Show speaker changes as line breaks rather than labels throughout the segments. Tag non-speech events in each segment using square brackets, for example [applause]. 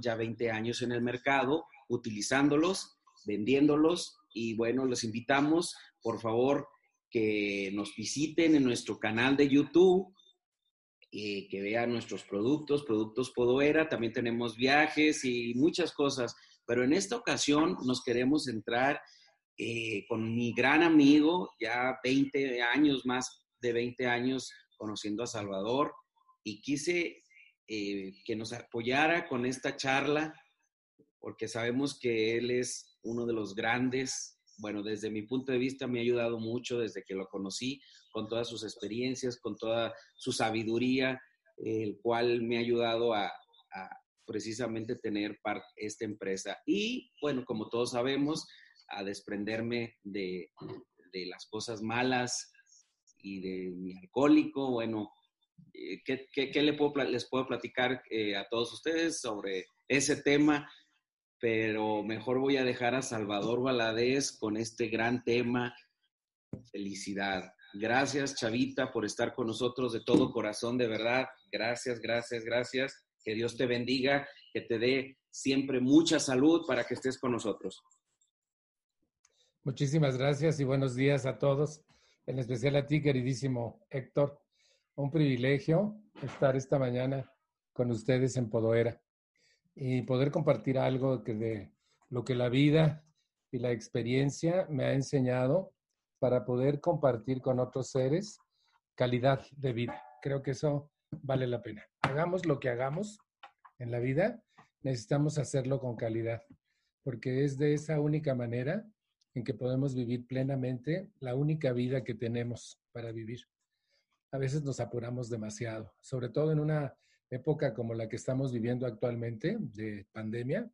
ya 20 años en el mercado utilizándolos, vendiéndolos y bueno, los invitamos, por favor, que nos visiten en nuestro canal de YouTube, eh, que vean nuestros productos, productos Podoera, también tenemos viajes y muchas cosas, pero en esta ocasión nos queremos entrar eh, con mi gran amigo, ya 20 años, más de 20 años conociendo a Salvador, y quise eh, que nos apoyara con esta charla, porque sabemos que él es uno de los grandes, bueno, desde mi punto de vista me ha ayudado mucho desde que lo conocí, con todas sus experiencias, con toda su sabiduría, el cual me ha ayudado a, precisamente tener esta empresa. Y bueno, como todos sabemos, a desprenderme de, de las cosas malas y de mi alcohólico. Bueno, eh, ¿qué, qué, le puedo, les puedo platicar eh, a todos ustedes sobre ese tema? Pero mejor voy a dejar a Salvador Valadez con este gran tema, felicidad. Gracias, Chavita, por estar con nosotros de todo corazón, de verdad. Gracias, gracias, gracias. Que Dios te bendiga, que te dé siempre mucha salud para que estés con nosotros.
Muchísimas gracias y buenos días a todos, en especial a ti, queridísimo Héctor. Un privilegio estar esta mañana con ustedes en Podoera y poder compartir algo que de lo que la vida y la experiencia me ha enseñado para poder compartir con otros seres calidad de vida. Creo que eso vale la pena. Hagamos lo que hagamos en la vida, necesitamos hacerlo con calidad, porque es de esa única manera en que podemos vivir plenamente la única vida que tenemos para vivir. A veces nos apuramos demasiado, sobre todo en una época como la que estamos viviendo actualmente de pandemia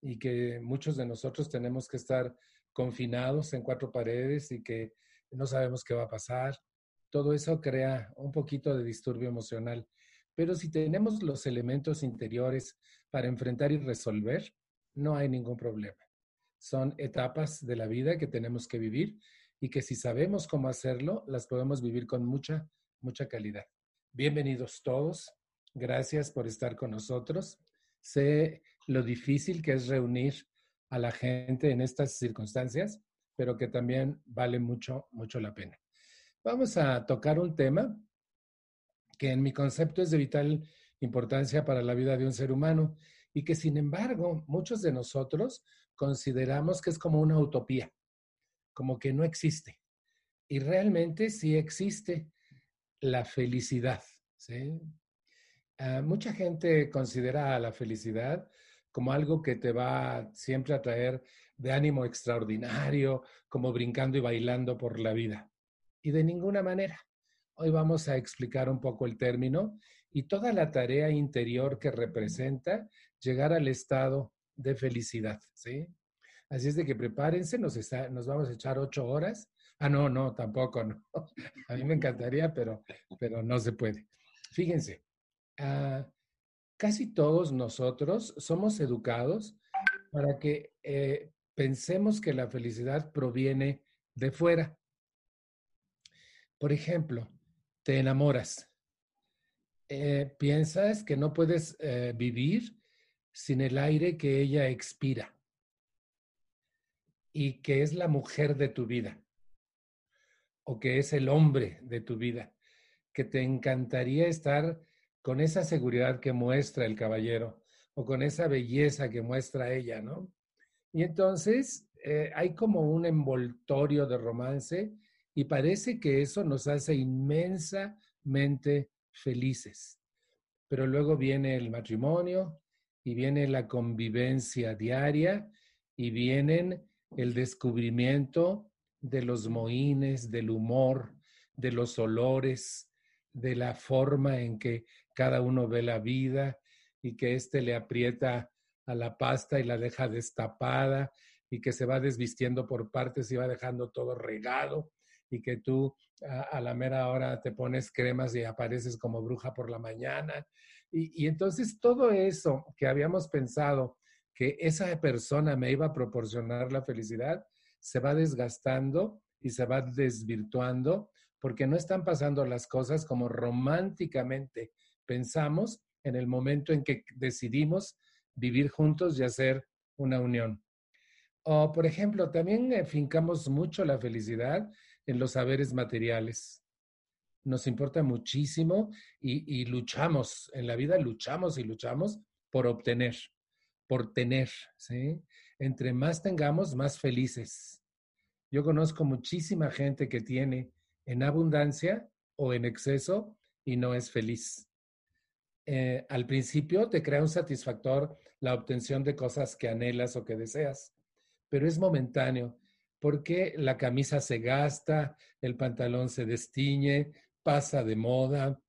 y que muchos de nosotros tenemos que estar confinados en cuatro paredes y que no sabemos qué va a pasar. Todo eso crea un poquito de disturbio emocional. Pero si tenemos los elementos interiores para enfrentar y resolver, no hay ningún problema son etapas de la vida que tenemos que vivir y que si sabemos cómo hacerlo, las podemos vivir con mucha, mucha calidad. Bienvenidos todos. Gracias por estar con nosotros. Sé lo difícil que es reunir a la gente en estas circunstancias, pero que también vale mucho, mucho la pena. Vamos a tocar un tema que en mi concepto es de vital importancia para la vida de un ser humano y que sin embargo muchos de nosotros consideramos que es como una utopía, como que no existe. Y realmente sí existe la felicidad. Ah, mucha gente considera la felicidad como algo que te va siempre a traer de ánimo extraordinario, como brincando y bailando por la vida. Y de ninguna manera. Hoy vamos a explicar un poco el término y toda la tarea interior que representa llegar al estado de felicidad, ¿sí? Así es de que prepárense, nos, nos vamos a echar ocho horas. Ah, no, no, tampoco, no. [laughs] A mí me encantaría, pero, pero no se puede. Fíjense, ah, casi todos nosotros somos educados para que eh, pensemos que la felicidad proviene de fuera. Por ejemplo, te enamoras. Eh, piensas que no puedes eh, vivir sin el aire que ella expira y que es la mujer de tu vida o que es el hombre de tu vida, que te encantaría estar con esa seguridad que muestra el caballero o con esa belleza que muestra ella, ¿no? Y entonces eh, hay como un envoltorio de romance y parece que eso nos hace inmensamente felices. Pero luego viene el matrimonio y viene la convivencia diaria y vienen el descubrimiento de los mohines, del humor, de los olores, de la forma en que cada uno ve la vida y que éste le aprieta a la pasta y la deja destapada y que se va desvistiendo por partes y va dejando todo regado y que tú a, la mera hora te pones cremas y apareces como bruja por la mañana. Y, y entonces todo eso que habíamos pensado que esa persona me iba a proporcionar la felicidad, se va desgastando y se va desvirtuando porque no están pasando las cosas como románticamente pensamos en el momento en que decidimos vivir juntos y hacer una unión. O, por ejemplo, también eh, fincamos mucho la felicidad en los saberes materiales. Nos importa muchísimo y, y luchamos, en la vida luchamos y luchamos por obtener, por tener, ¿sí? Entre más tengamos, más felices. Yo conozco muchísima gente que tiene en abundancia o en exceso y no es feliz. Eh, al principio te crea un satisfactor la obtención de cosas que anhelas o que deseas, pero es momentáneo porque la camisa se gasta, el pantalón se destiñe, pasa de moda,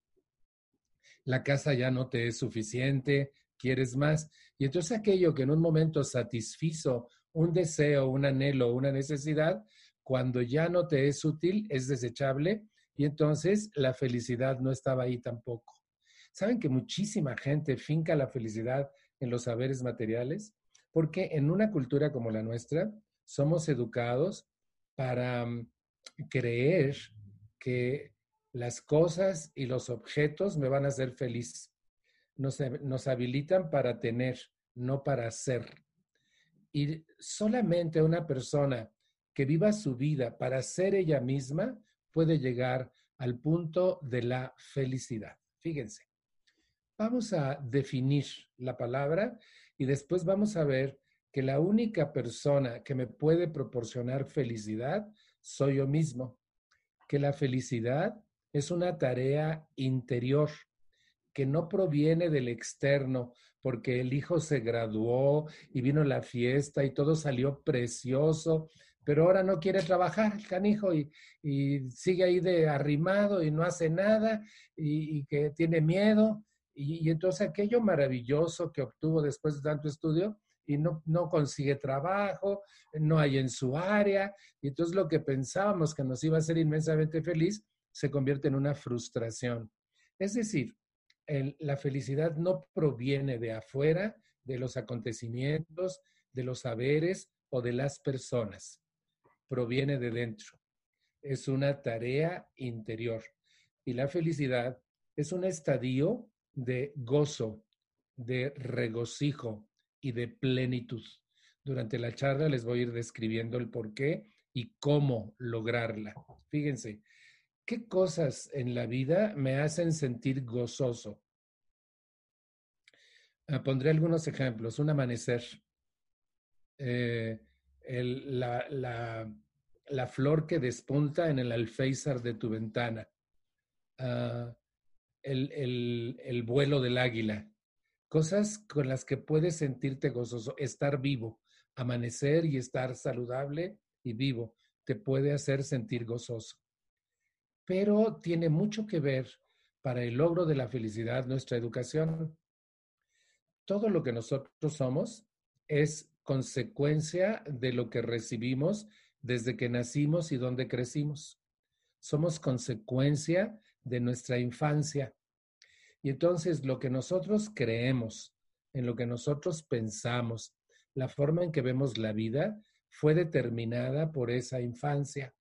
la casa ya no te es suficiente, quieres más. Y entonces aquello que en un momento satisfizo un deseo, un anhelo, una necesidad, cuando ya no te es útil, es desechable y entonces la felicidad no estaba ahí tampoco. ¿Saben que muchísima gente finca la felicidad en los saberes materiales? Porque en una cultura como la nuestra, somos educados para mm, creer que las cosas y los objetos me van a hacer feliz. Nos, nos habilitan para tener, no para ser. Y solamente una persona que viva su vida para ser ella misma puede llegar al punto de la felicidad. Fíjense, vamos a definir la palabra y después vamos a ver que la única persona que me puede proporcionar felicidad soy yo mismo, que la felicidad es una tarea interior que no proviene del externo, porque el hijo se graduó y vino la fiesta y todo salió precioso pero ahora no quiere trabajar el canijo y, sigue ahí de arrimado y no hace nada y, que tiene miedo. Y, entonces aquello maravilloso que obtuvo después de tanto estudio y no, no consigue trabajo, no hay en su área, y entonces lo que pensábamos que nos iba a hacer inmensamente feliz se convierte en una frustración. Es decir, la felicidad no proviene de afuera, de los acontecimientos, de los saberes o de las personas proviene de dentro. Es una tarea interior. Y la felicidad es un estadio de gozo, de regocijo y de plenitud. Durante la charla les voy a ir describiendo el por qué y cómo lograrla. Fíjense, ¿qué cosas en la vida me hacen sentir gozoso? Ah, pondré algunos ejemplos. Un amanecer. Eh, la, flor que despunta en el alféizar de tu ventana, ah, el vuelo del águila, cosas con las que puedes sentirte gozoso, estar vivo, amanecer y estar saludable y vivo, te puede hacer sentir gozoso. Pero tiene mucho que ver para el logro de la felicidad nuestra educación. Todo lo que nosotros somos es consecuencia de lo que recibimos desde que nacimos y donde crecimos. Somos consecuencia de nuestra infancia. Y entonces lo que nosotros creemos, en lo que nosotros pensamos, la forma en que vemos la vida, fue determinada por esa infancia.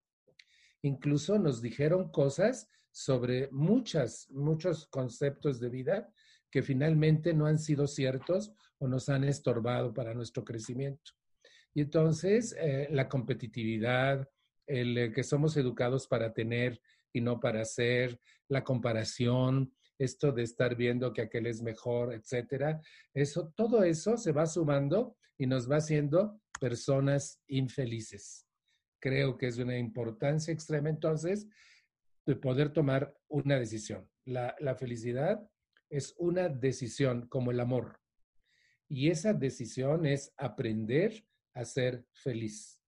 Incluso nos dijeron cosas sobre muchas, muchos conceptos de vida que finalmente no han sido ciertos o nos han estorbado para nuestro crecimiento. Y entonces eh, la competitividad, el eh, que somos educados para tener y no para ser, la comparación, esto de estar viendo que aquel es mejor, etcétera, eso, todo eso se va sumando y nos va haciendo personas infelices. Creo que es de una importancia extrema entonces de poder tomar una decisión. La, la felicidad es una decisión como el amor. Y esa decisión es aprender a ser feliz.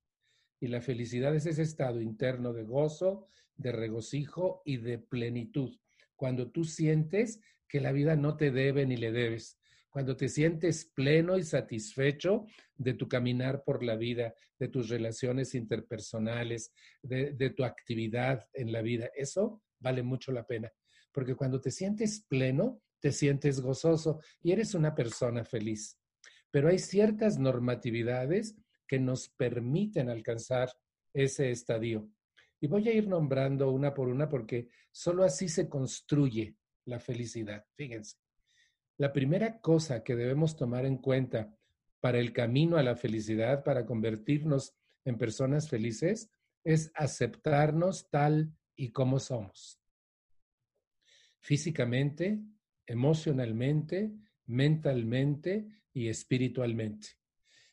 Y la felicidad es ese estado interno de gozo, de regocijo y de plenitud. Cuando tú sientes que la vida no te debe ni le debes. Cuando te sientes pleno y satisfecho de tu caminar por la vida, de tus relaciones interpersonales, de, tu actividad en la vida. Eso vale mucho la pena. Porque cuando te sientes pleno, te sientes gozoso y eres una persona feliz. Pero hay ciertas normatividades que nos permiten alcanzar ese estadio. Y voy a ir nombrando una por una porque solo así se construye la felicidad. Fíjense. La primera cosa que debemos tomar en cuenta para el camino a la felicidad, para convertirnos en personas felices, es aceptarnos tal y como somos. Físicamente, emocionalmente, mentalmente y espiritualmente.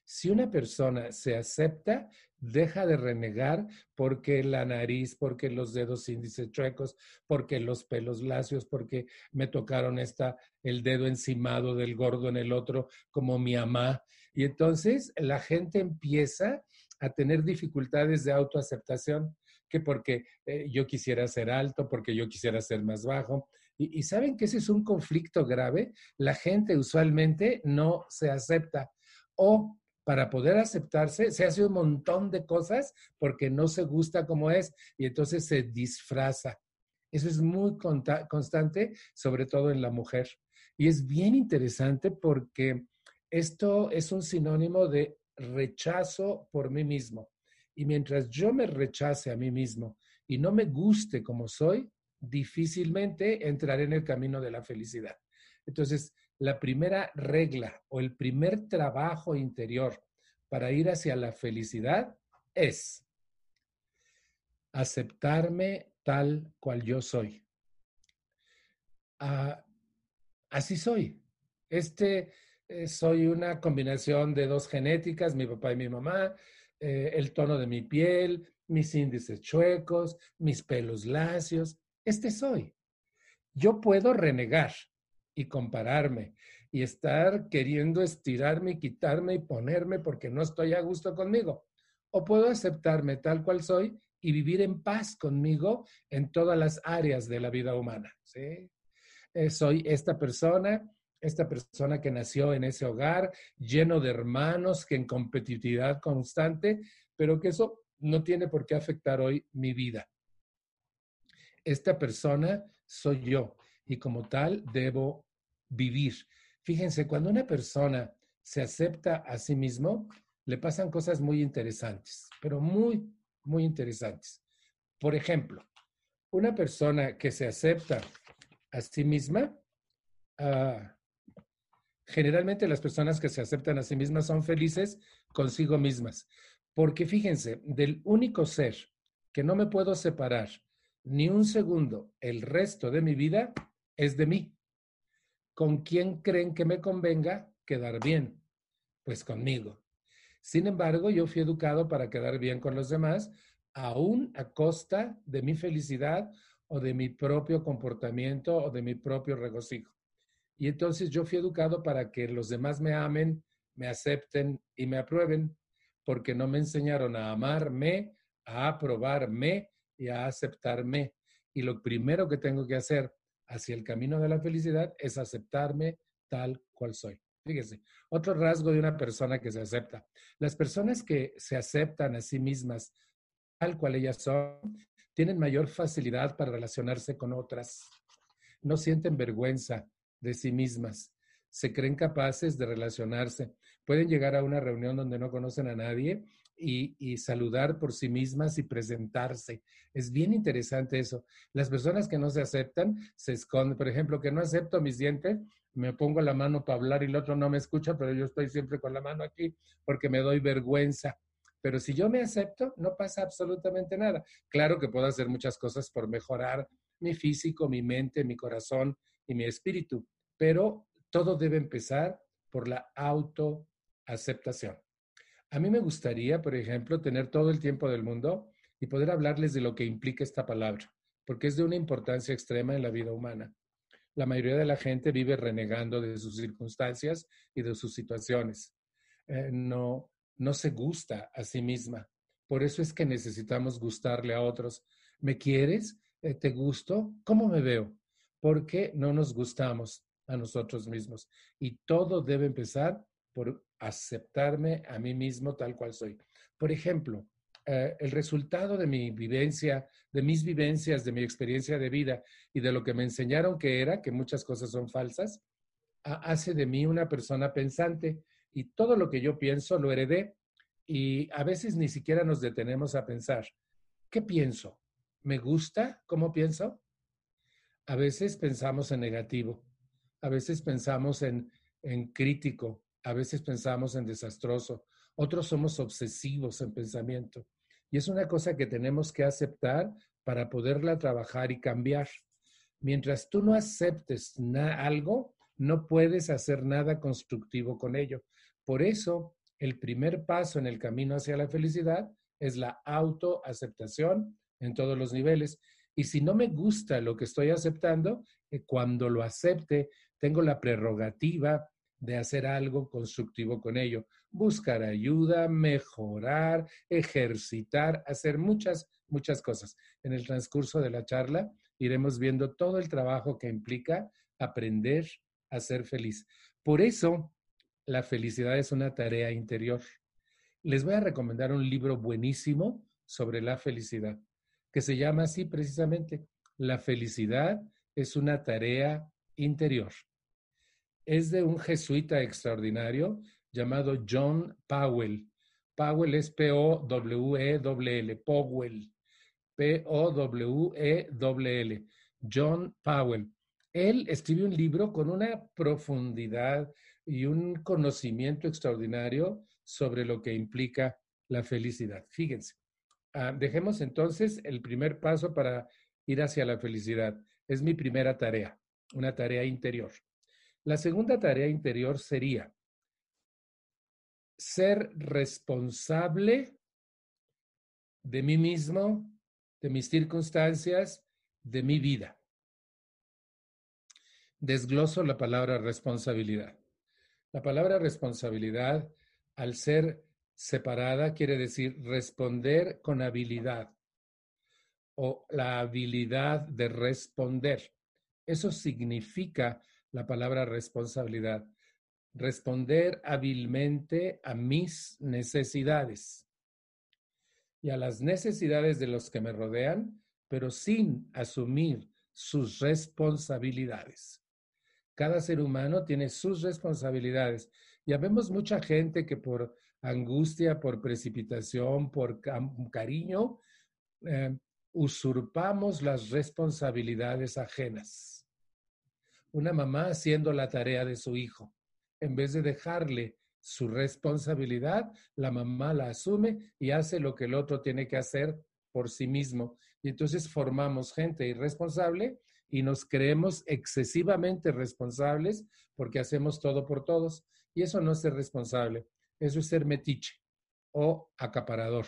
Si una persona se acepta, deja de renegar porque la nariz, porque los dedos índices chuecos, porque los pelos lacios, porque me tocaron esta, el dedo encimado del gordo en el otro, como mi mamá. Y entonces la gente empieza a tener dificultades de autoaceptación, que porque eh, yo quisiera ser alto, porque yo quisiera ser más bajo. Y, y saben que ese es un conflicto grave. La gente usualmente no se acepta o para poder aceptarse, se hace un montón de cosas porque no se gusta como es y entonces se disfraza. Eso es muy constante, sobre todo en la mujer. Y es bien interesante porque esto es un sinónimo de rechazo por mí mismo. Y mientras yo me rechace a mí mismo y no me guste como soy, difícilmente entraré en el camino de la felicidad. Entonces, la primera regla o el primer trabajo interior para ir hacia la felicidad es aceptarme tal cual yo soy. Ah, así soy. Este eh, soy una combinación de dos genéticas, mi papá y mi mamá, eh, el tono de mi piel, mis índices chuecos, mis pelos lacios. Este soy. Yo puedo renegar, y compararme y estar queriendo estirarme y quitarme y ponerme porque no estoy a gusto conmigo. O puedo aceptarme tal cual soy y vivir en paz conmigo en todas las áreas de la vida humana. ¿sí? Eh, soy esta persona, esta persona que nació en ese hogar lleno de hermanos, que en competitividad constante, pero que eso no tiene por qué afectar hoy mi vida. Esta persona soy yo y como tal debo vivir. Fíjense, cuando una persona se acepta a sí mismo, le pasan cosas muy interesantes, pero muy, muy interesantes. Por ejemplo, una persona que se acepta a sí misma, ah, generalmente las personas que se aceptan a sí mismas son felices consigo mismas, porque fíjense, del único ser que no me puedo separar ni un segundo el resto de mi vida es de mí. ¿Con quién creen que me convenga quedar bien? Pues conmigo. Sin embargo, yo fui educado para quedar bien con los demás, aún a costa de mi felicidad o de mi propio comportamiento o de mi propio regocijo. Y entonces yo fui educado para que los demás me amen, me acepten y me aprueben, porque no me enseñaron a amarme, a aprobarme y a aceptarme. Y lo primero que tengo que hacer hacia el camino de la felicidad es aceptarme tal cual soy. Fíjese, otro rasgo de una persona que se acepta. Las personas que se aceptan a sí mismas tal cual ellas son, tienen mayor facilidad para relacionarse con otras. No sienten vergüenza de sí mismas. Se creen capaces de relacionarse. Pueden llegar a una reunión donde no conocen a nadie y, saludar por sí mismas y presentarse. Es bien interesante eso. Las personas que no se aceptan se esconden. Por ejemplo, que no acepto mis dientes, me pongo la mano para hablar y el otro no me escucha, pero yo estoy siempre con la mano aquí porque me doy vergüenza. Pero si yo me acepto, no pasa absolutamente nada. Claro que puedo hacer muchas cosas por mejorar mi físico, mi mente, mi corazón y mi espíritu, pero todo debe empezar por la autoaceptación. A mí me gustaría, por ejemplo, tener todo el tiempo del mundo y poder hablarles de lo que implica esta palabra, porque es de una importancia extrema en la vida humana. La mayoría de la gente vive renegando de sus circunstancias y de sus situaciones. Eh, no, no se gusta a sí misma. Por eso es que necesitamos gustarle a otros. ¿Me quieres? Eh, ¿Te gusto? ¿Cómo me veo? Porque no nos gustamos a nosotros mismos. Y todo debe empezar por aceptarme a mí mismo tal cual soy. Por ejemplo, eh, el resultado de mi vivencia, de mis vivencias, de mi experiencia de vida y de lo que me enseñaron que era, que muchas cosas son falsas, hace de mí una persona pensante y todo lo que yo pienso lo heredé y a veces ni siquiera nos detenemos a pensar, ¿qué pienso? ¿Me gusta cómo pienso? A veces pensamos en negativo a veces pensamos en, en crítico, a veces pensamos en desastroso, otros somos obsesivos en pensamiento. Y es una cosa que tenemos que aceptar para poderla trabajar y cambiar. Mientras tú no aceptes algo, no puedes hacer nada constructivo con ello. Por eso, el primer paso en el camino hacia la felicidad es la autoaceptación en todos los niveles. Y si no me gusta lo que estoy aceptando, eh, cuando lo acepte, tengo la prerrogativa de hacer algo constructivo con ello. Buscar ayuda, mejorar, ejercitar, hacer muchas, muchas cosas. En el transcurso de la charla iremos viendo todo el trabajo que implica aprender a ser feliz. Por eso, la felicidad es una tarea interior. Les voy a recomendar un libro buenísimo sobre la felicidad, que se llama así precisamente, La felicidad es una tarea interior es de un jesuita extraordinario llamado John Powell. Powell es P-O-W-E-L-L, Powell, P-O-W-E-L-L, John Powell. Él escribió un libro con una profundidad y un conocimiento extraordinario sobre lo que implica la felicidad. Fíjense, ah, dejemos entonces el primer paso para ir hacia la felicidad. Es mi primera tarea, una tarea interior. La segunda tarea interior sería ser responsable de mí mismo, de mis circunstancias, de mi vida. Desgloso la palabra responsabilidad. La palabra responsabilidad, al ser separada, quiere decir responder con habilidad o la habilidad de responder. Eso significa la palabra responsabilidad. Responder hábilmente a mis necesidades y a las necesidades de los que me rodean, pero sin asumir sus responsabilidades. Cada ser humano tiene sus responsabilidades. Ya vemos mucha gente que por angustia, por precipitación, por cariño, eh, usurpamos las responsabilidades ajenas una mamá haciendo la tarea de su hijo. En vez de dejarle su responsabilidad, la mamá la asume y hace lo que el otro tiene que hacer por sí mismo. Y entonces formamos gente irresponsable y nos creemos excesivamente responsables porque hacemos todo por todos. Y eso no es ser responsable, eso es ser metiche o acaparador,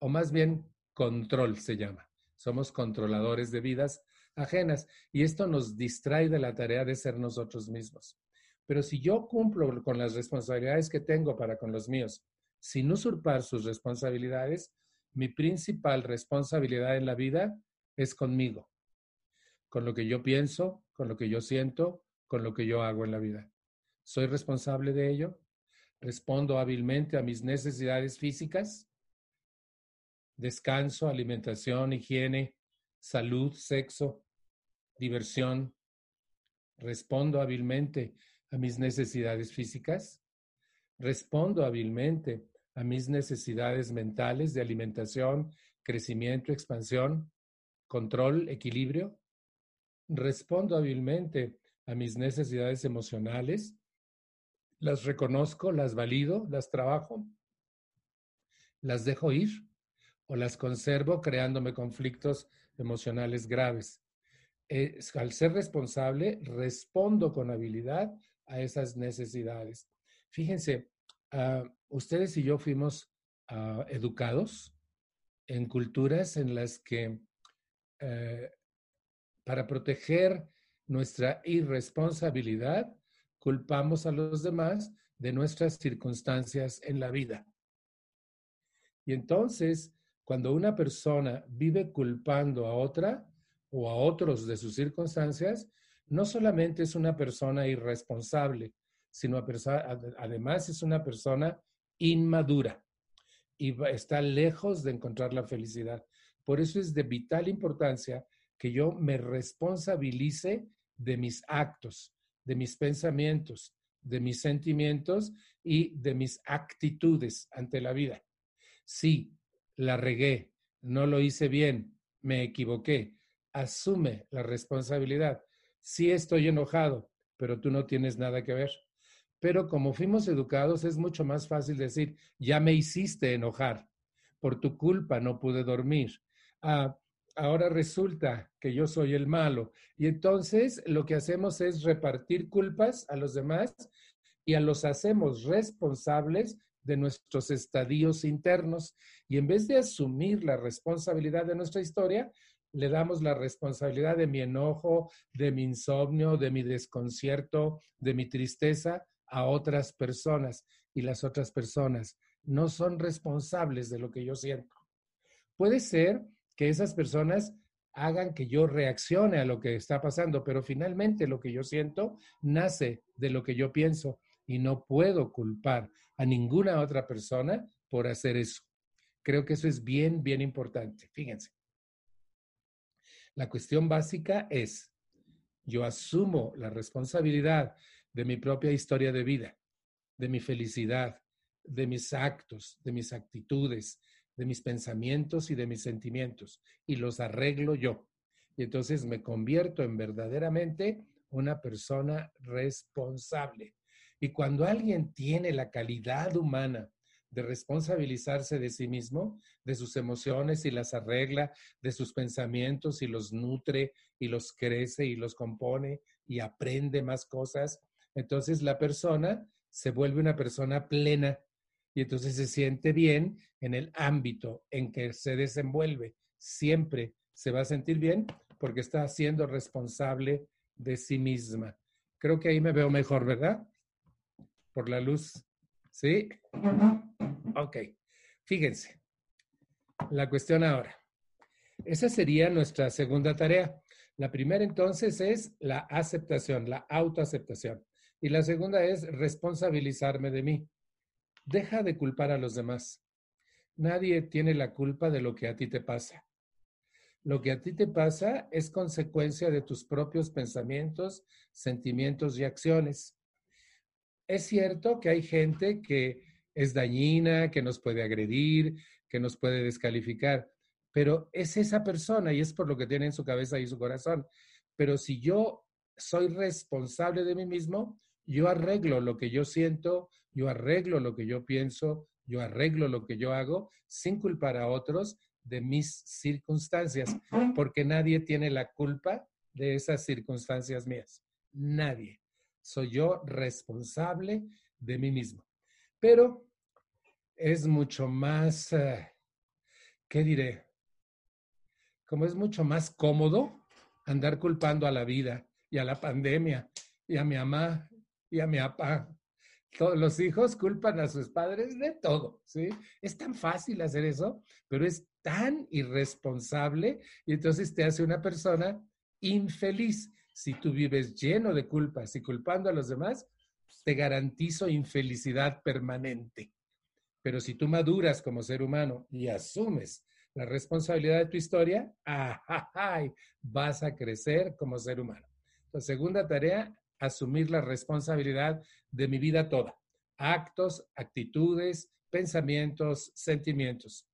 o más bien control se llama. Somos controladores de vidas ajenas y esto nos distrae de la tarea de ser nosotros mismos. Pero si yo cumplo con las responsabilidades que tengo para con los míos, sin usurpar sus responsabilidades, mi principal responsabilidad en la vida es conmigo, con lo que yo pienso, con lo que yo siento, con lo que yo hago en la vida. ¿Soy responsable de ello? ¿Respondo hábilmente a mis necesidades físicas? Descanso, alimentación, higiene, salud, sexo, diversión, respondo hábilmente a mis necesidades físicas, respondo hábilmente a mis necesidades mentales de alimentación, crecimiento, expansión, control, equilibrio, respondo hábilmente a mis necesidades emocionales, las reconozco, las valido, las trabajo, las dejo ir o las conservo creándome conflictos emocionales graves al ser responsable, respondo con habilidad a esas necesidades. Fíjense, ah, ustedes y yo fuimos ah, educados en culturas en las que eh, para proteger nuestra irresponsabilidad, culpamos a los demás de nuestras circunstancias en la vida. Y entonces, cuando una persona vive culpando a otra, o a otros de sus circunstancias, no solamente es una persona irresponsable, sino además es una persona inmadura y está lejos de encontrar la felicidad. Por eso es de vital importancia que yo me responsabilice de mis actos, de mis pensamientos, de mis sentimientos y de mis actitudes ante la vida. Sí, la regué, no lo hice bien, me equivoqué, asume la responsabilidad. Si estoy enojado, pero tú no tienes nada que ver. Pero como fuimos educados, es mucho más fácil decir, ya me hiciste enojar, por tu culpa no pude dormir. Ah, ahora resulta que yo soy el malo. Y entonces lo que hacemos es repartir culpas a los demás y a los hacemos responsables de nuestros estadios internos. Y en vez de asumir la responsabilidad de nuestra historia, le damos la responsabilidad de mi enojo, de mi insomnio, de mi desconcierto, de mi tristeza a otras personas y las otras personas no son responsables de lo que yo siento. Puede ser que esas personas hagan que yo reaccione a lo que está pasando, pero finalmente lo que yo siento nace de lo que yo pienso y no puedo culpar a ninguna otra persona por hacer eso. Creo que eso es bien, bien importante. Fíjense. La cuestión básica es, yo asumo la responsabilidad de mi propia historia de vida, de mi felicidad, de mis actos, de mis actitudes, de mis pensamientos y de mis sentimientos, y los arreglo yo. Y entonces me convierto en verdaderamente una persona responsable. Y cuando alguien tiene la calidad humana de responsabilizarse de sí mismo, de sus emociones y las arregla, de sus pensamientos y los nutre y los crece y los compone y aprende más cosas, entonces la persona se vuelve una persona plena y entonces se siente bien en el ámbito en que se desenvuelve. Siempre se va a sentir bien porque está siendo responsable de sí misma. Creo que ahí me veo mejor, ¿verdad? Por la luz. ¿Sí? Ok. Fíjense. La cuestión ahora. Esa sería nuestra segunda tarea. La primera entonces es la aceptación, la autoaceptación. Y la segunda es responsabilizarme de mí. Deja de culpar a los demás. Nadie tiene la culpa de lo que a ti te pasa. Lo que a ti te pasa es consecuencia de tus propios pensamientos, sentimientos y acciones. Es cierto que hay gente que es dañina, que nos puede agredir, que nos puede descalificar, pero es esa persona y es por lo que tiene en su cabeza y su corazón. Pero si yo soy responsable de mí mismo, yo arreglo lo que yo siento, yo arreglo lo que yo pienso, yo arreglo lo que yo hago sin culpar a otros de mis circunstancias, porque nadie tiene la culpa de esas circunstancias mías. Nadie. Soy yo responsable de mí mismo. Pero es mucho más, eh, ¿qué diré? Como es mucho más cómodo andar culpando a la vida y a la pandemia y a mi mamá y a mi papá. Todos los hijos culpan a sus padres de todo, ¿sí? Es tan fácil hacer eso, pero es tan irresponsable y entonces te hace una persona infeliz. Si tú vives lleno de culpas y culpando a los demás, te garantizo infelicidad permanente. Pero si tú maduras como ser humano y asumes la responsabilidad de tu historia, ¡ay! vas a crecer como ser humano. La segunda tarea, asumir la responsabilidad de mi vida toda. Actos, actitudes, pensamientos, sentimientos.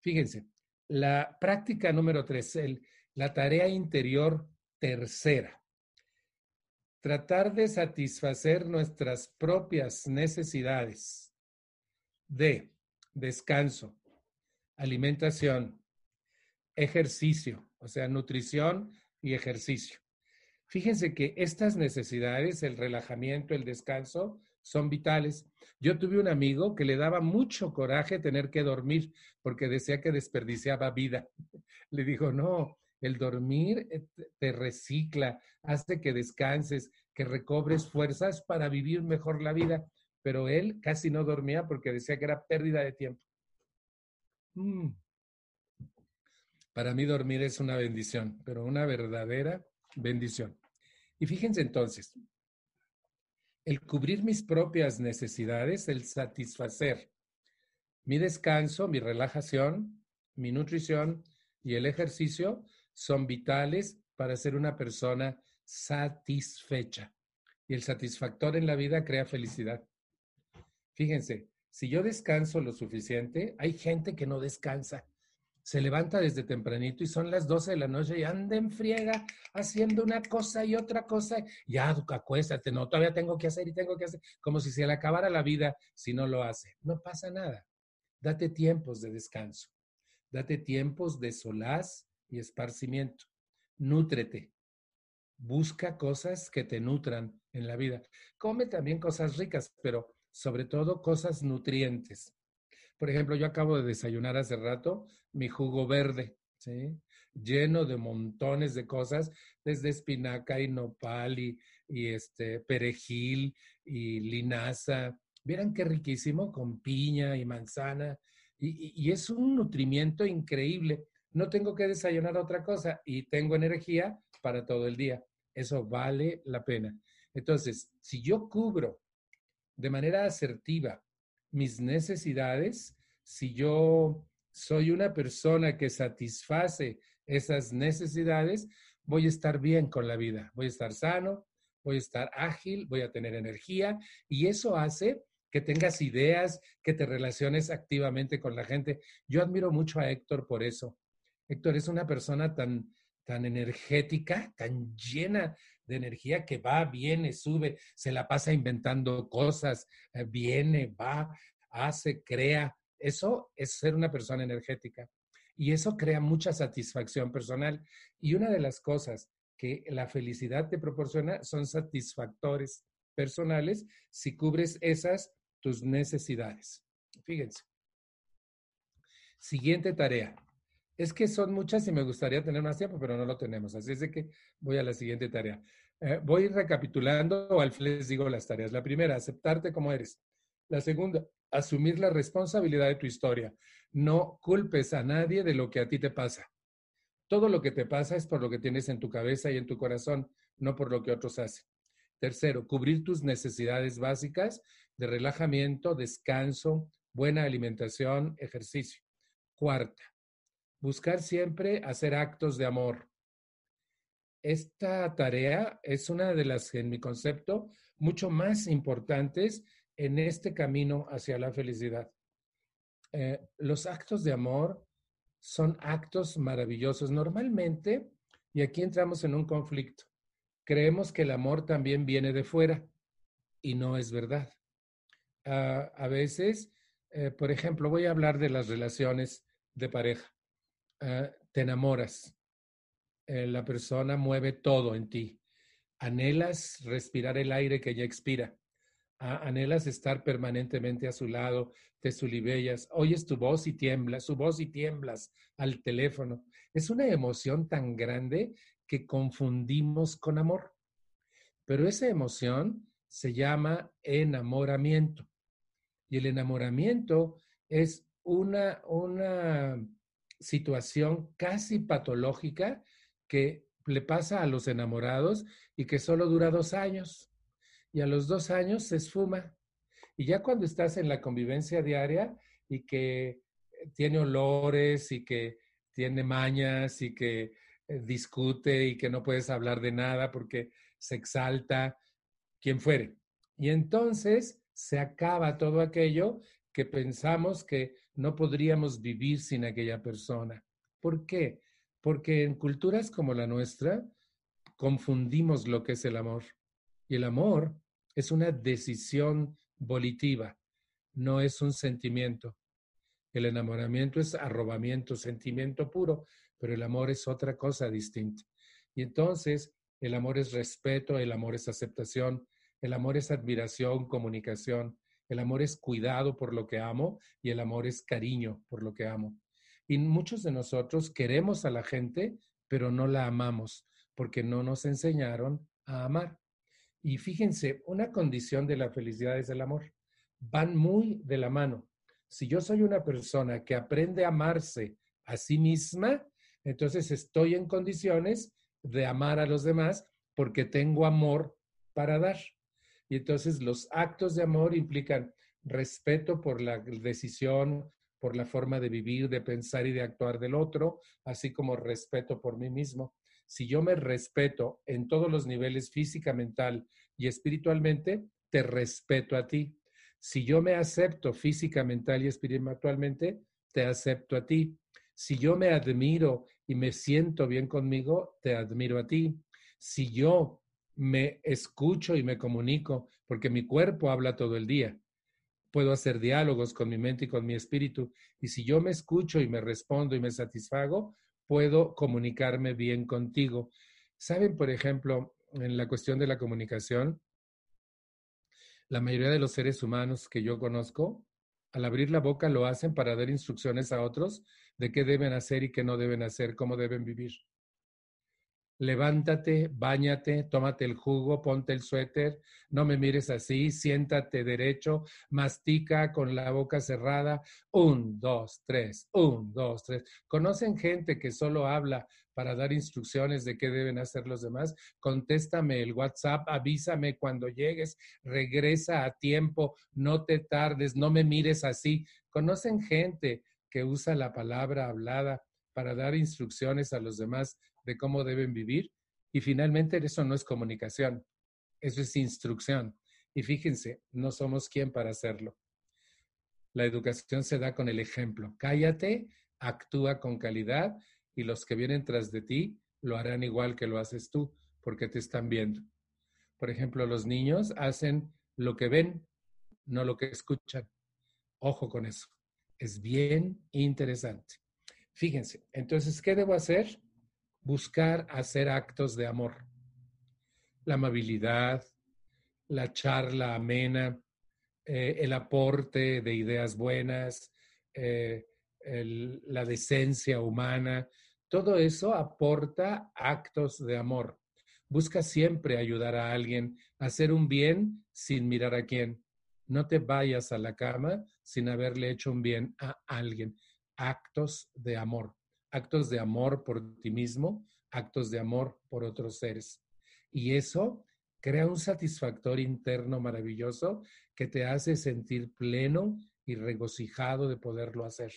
Fíjense, la práctica número tres, la tarea interior tercera. Tratar de satisfacer nuestras propias necesidades de descanso, alimentación, ejercicio, o sea, nutrición y ejercicio. Fíjense que estas necesidades, el relajamiento, el descanso, son vitales. Yo tuve un amigo que le daba mucho coraje tener que dormir porque decía que desperdiciaba vida. [laughs] Le dijo, no, el dormir eh, te recicla, hace que descanses, que recobres fuerzas para vivir mejor la vida. Pero él casi no dormía porque decía que era pérdida de tiempo. Mm. Para mí dormir es una bendición, pero una verdadera bendición. Y fíjense entonces, el cubrir mis propias necesidades, el satisfacer mi descanso, mi relajación, mi nutrición y el ejercicio son vitales para ser una persona satisfecha. Y el satisfactor en la vida crea felicidad. Fíjense, si yo descanso lo suficiente, hay gente que no descansa se levanta desde tempranito y son las 12 de la noche y anda en friega haciendo una cosa y otra cosa. Ya, acuéstate, no, todavía tengo que hacer y tengo que hacer, como si se le acabara la vida si no lo hace. No pasa nada. Date tiempos de descanso. Date tiempos de solaz y esparcimiento. Nútrete. Busca cosas que te nutran en la vida. Come también cosas ricas, pero sobre todo cosas nutrientes. Por ejemplo, yo acabo de desayunar hace rato mi jugo verde, lleno de montones de cosas, desde espinaca y nopal y, este, perejil y linaza. Vieran qué riquísimo, con piña y manzana. Y, y, es un nutrimiento increíble. No tengo que desayunar otra cosa y tengo energía para todo el día. Eso vale la pena. Entonces, si yo cubro de manera asertiva mis necesidades, si yo soy una persona que satisface esas necesidades, voy a estar bien con la vida, voy a estar sano, voy a estar ágil, voy a tener energía y eso hace que tengas ideas, que te relaciones activamente con la gente. Yo admiro mucho a Héctor por eso. Héctor es una persona tan, tan energética, tan llena de energía que va, viene, sube, se la pasa inventando cosas, eh, viene, va, hace, crea. Eso es ser una persona energética. Y eso crea mucha satisfacción personal. Y una de las cosas que la felicidad te proporciona son satisfactores personales si cubres esas tus necesidades. Fíjense. Siguiente tarea. Es que son muchas y me gustaría tener más tiempo, pero no lo tenemos. Así es de que voy a la siguiente tarea. Eh, voy recapitulando o al les digo las tareas. La primera, aceptarte como eres. La segunda, asumir la responsabilidad de tu historia. No culpes a nadie de lo que a ti te pasa. Todo lo que te pasa es por lo que tienes en tu cabeza y en tu corazón, no por lo que otros hacen. Tercero, cubrir tus necesidades básicas de relajamiento, descanso, buena alimentación, ejercicio. Cuarta, buscar siempre hacer actos de amor. Esta tarea es una de las, en mi concepto, mucho más importantes en este camino hacia la felicidad. Eh, los actos de amor son actos maravillosos. Normalmente, y aquí entramos en un conflicto, creemos que el amor también viene de fuera y no es verdad. Ah, a veces, eh, por ejemplo, voy a hablar de las relaciones de pareja. Ah, te enamoras, eh, la persona mueve todo en ti. Anhelas respirar el aire que ya expira anhelas estar permanentemente a su lado, te sulibellas, oyes tu voz y tiemblas, su voz y tiemblas al teléfono. Es una emoción tan grande que confundimos con amor. Pero esa emoción se llama enamoramiento. Y el enamoramiento es una, una situación casi patológica que le pasa a los enamorados y que solo dura dos años y a los dos años se esfuma. Y ya cuando estás en la convivencia diaria y que eh, tiene olores y que tiene mañas y que eh, discute y que no puedes hablar de nada porque se exalta, quien fuere. Y entonces se acaba todo aquello que pensamos que no podríamos vivir sin aquella persona. ¿Por qué? Porque en culturas como la nuestra confundimos lo que es el amor. Y el amor es una decisión volitiva, no es un sentimiento. El enamoramiento es arrobamiento, sentimiento puro, pero el amor es otra cosa distinta. Y entonces, el amor es respeto, el amor es aceptación, el amor es admiración, comunicación, el amor es cuidado por lo que amo y el amor es cariño por lo que amo. Y muchos de nosotros queremos a la gente, pero no la amamos porque no nos enseñaron a amar. Y fíjense, una condición de la felicidad es el amor. Van muy de la mano. Si yo soy una persona que aprende a amarse a sí misma, entonces estoy en condiciones de amar a los demás porque tengo amor para dar. Y entonces los actos de amor implican respeto por la decisión, por la forma de vivir, de pensar y de actuar del otro, así como respeto por mí mismo si yo me respeto en todos los niveles física, mental y espiritualmente, te respeto a ti. Si yo me acepto física, mental y espiritualmente, te acepto a ti. Si yo me admiro y me siento bien conmigo, te admiro a ti. Si yo me escucho y me comunico, porque mi cuerpo habla todo el día, puedo hacer diálogos con mi mente y con mi espíritu. Y si yo me escucho y me respondo y me satisfago, puedo comunicarme bien contigo. Saben, por ejemplo, en la cuestión de la comunicación, la mayoría de los seres humanos que yo conozco, al abrir la boca lo hacen para dar instrucciones a otros de qué deben hacer y qué no deben hacer, cómo deben vivir. Levántate, báñate, tómate el jugo, ponte el suéter, no me mires así, siéntate derecho, mastica con la boca cerrada. Un, dos, tres, un, dos, tres. ¿Conocen gente que solo habla para dar instrucciones de qué deben hacer los demás? Contéstame el WhatsApp, avísame cuando llegues, regresa a tiempo, no te tardes, no me mires así. ¿Conocen gente que usa la palabra hablada para dar instrucciones a los demás de cómo deben vivir. Y finalmente eso no es comunicación, eso es instrucción. Y fíjense, no somos quien para hacerlo. La educación se da con el ejemplo. Cállate, actúa con calidad y los que vienen tras de ti lo harán igual que lo haces tú, porque te están viendo. Por ejemplo, los niños hacen lo que ven, no lo que escuchan. Ojo con eso. Es bien interesante. Fíjense, entonces, ¿qué debo hacer? Buscar hacer actos de amor. La amabilidad, la charla amena, eh, el aporte de ideas buenas, eh, la decencia humana, todo eso aporta actos de amor. Busca siempre ayudar a alguien, hacer un bien sin mirar a quién. No te vayas a la cama sin haberle hecho un bien a alguien. Actos de amor actos de amor por ti mismo, actos de amor por otros seres. Y eso crea un satisfactor interno maravilloso que te hace sentir pleno y regocijado de poderlo hacer.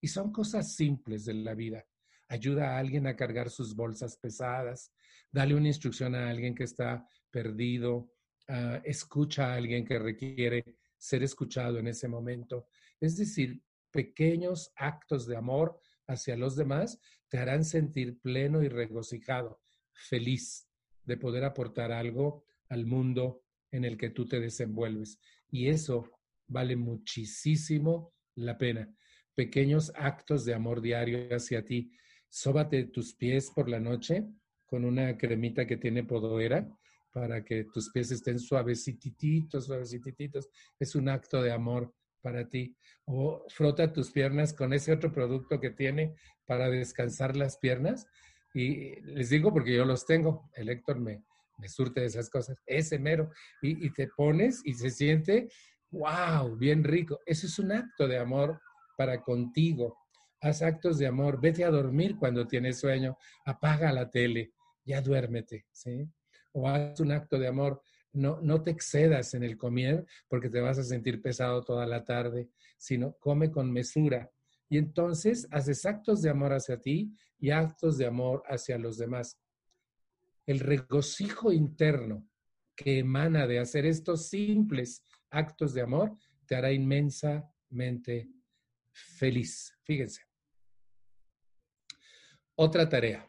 Y son cosas simples de la vida. Ayuda a alguien a cargar sus bolsas pesadas, dale una instrucción a alguien que está perdido, ah, escucha a alguien que requiere ser escuchado en ese momento. Es decir, pequeños actos de amor hacia los demás te harán sentir pleno y regocijado, feliz de poder aportar algo al mundo en el que tú te desenvuelves. Y eso vale muchísimo la pena. Pequeños actos de amor diario hacia ti. Sóbate tus pies por la noche con una cremita que tiene podoera para que tus pies estén suavecititos, suavecititos. Es un acto de amor para ti. O frota tus piernas con ese otro producto que tiene para descansar las piernas. Y les digo porque yo los tengo. El Héctor me, me surte de esas cosas. Ese mero. Y, y te pones y se siente, wow, bien rico. Eso es un acto de amor para contigo. Haz actos de amor. Vete a dormir cuando tienes sueño. Apaga la tele. Ya duérmete. ¿sí? O haz un acto de amor no, te excedas en el comer porque te vas a sentir pesado toda la tarde, sino come con mesura. Y entonces haces actos de amor hacia ti y actos de amor hacia los demás. El regocijo interno que emana de hacer estos simples actos de amor te hará inmensamente feliz. Fíjense. Otra tarea.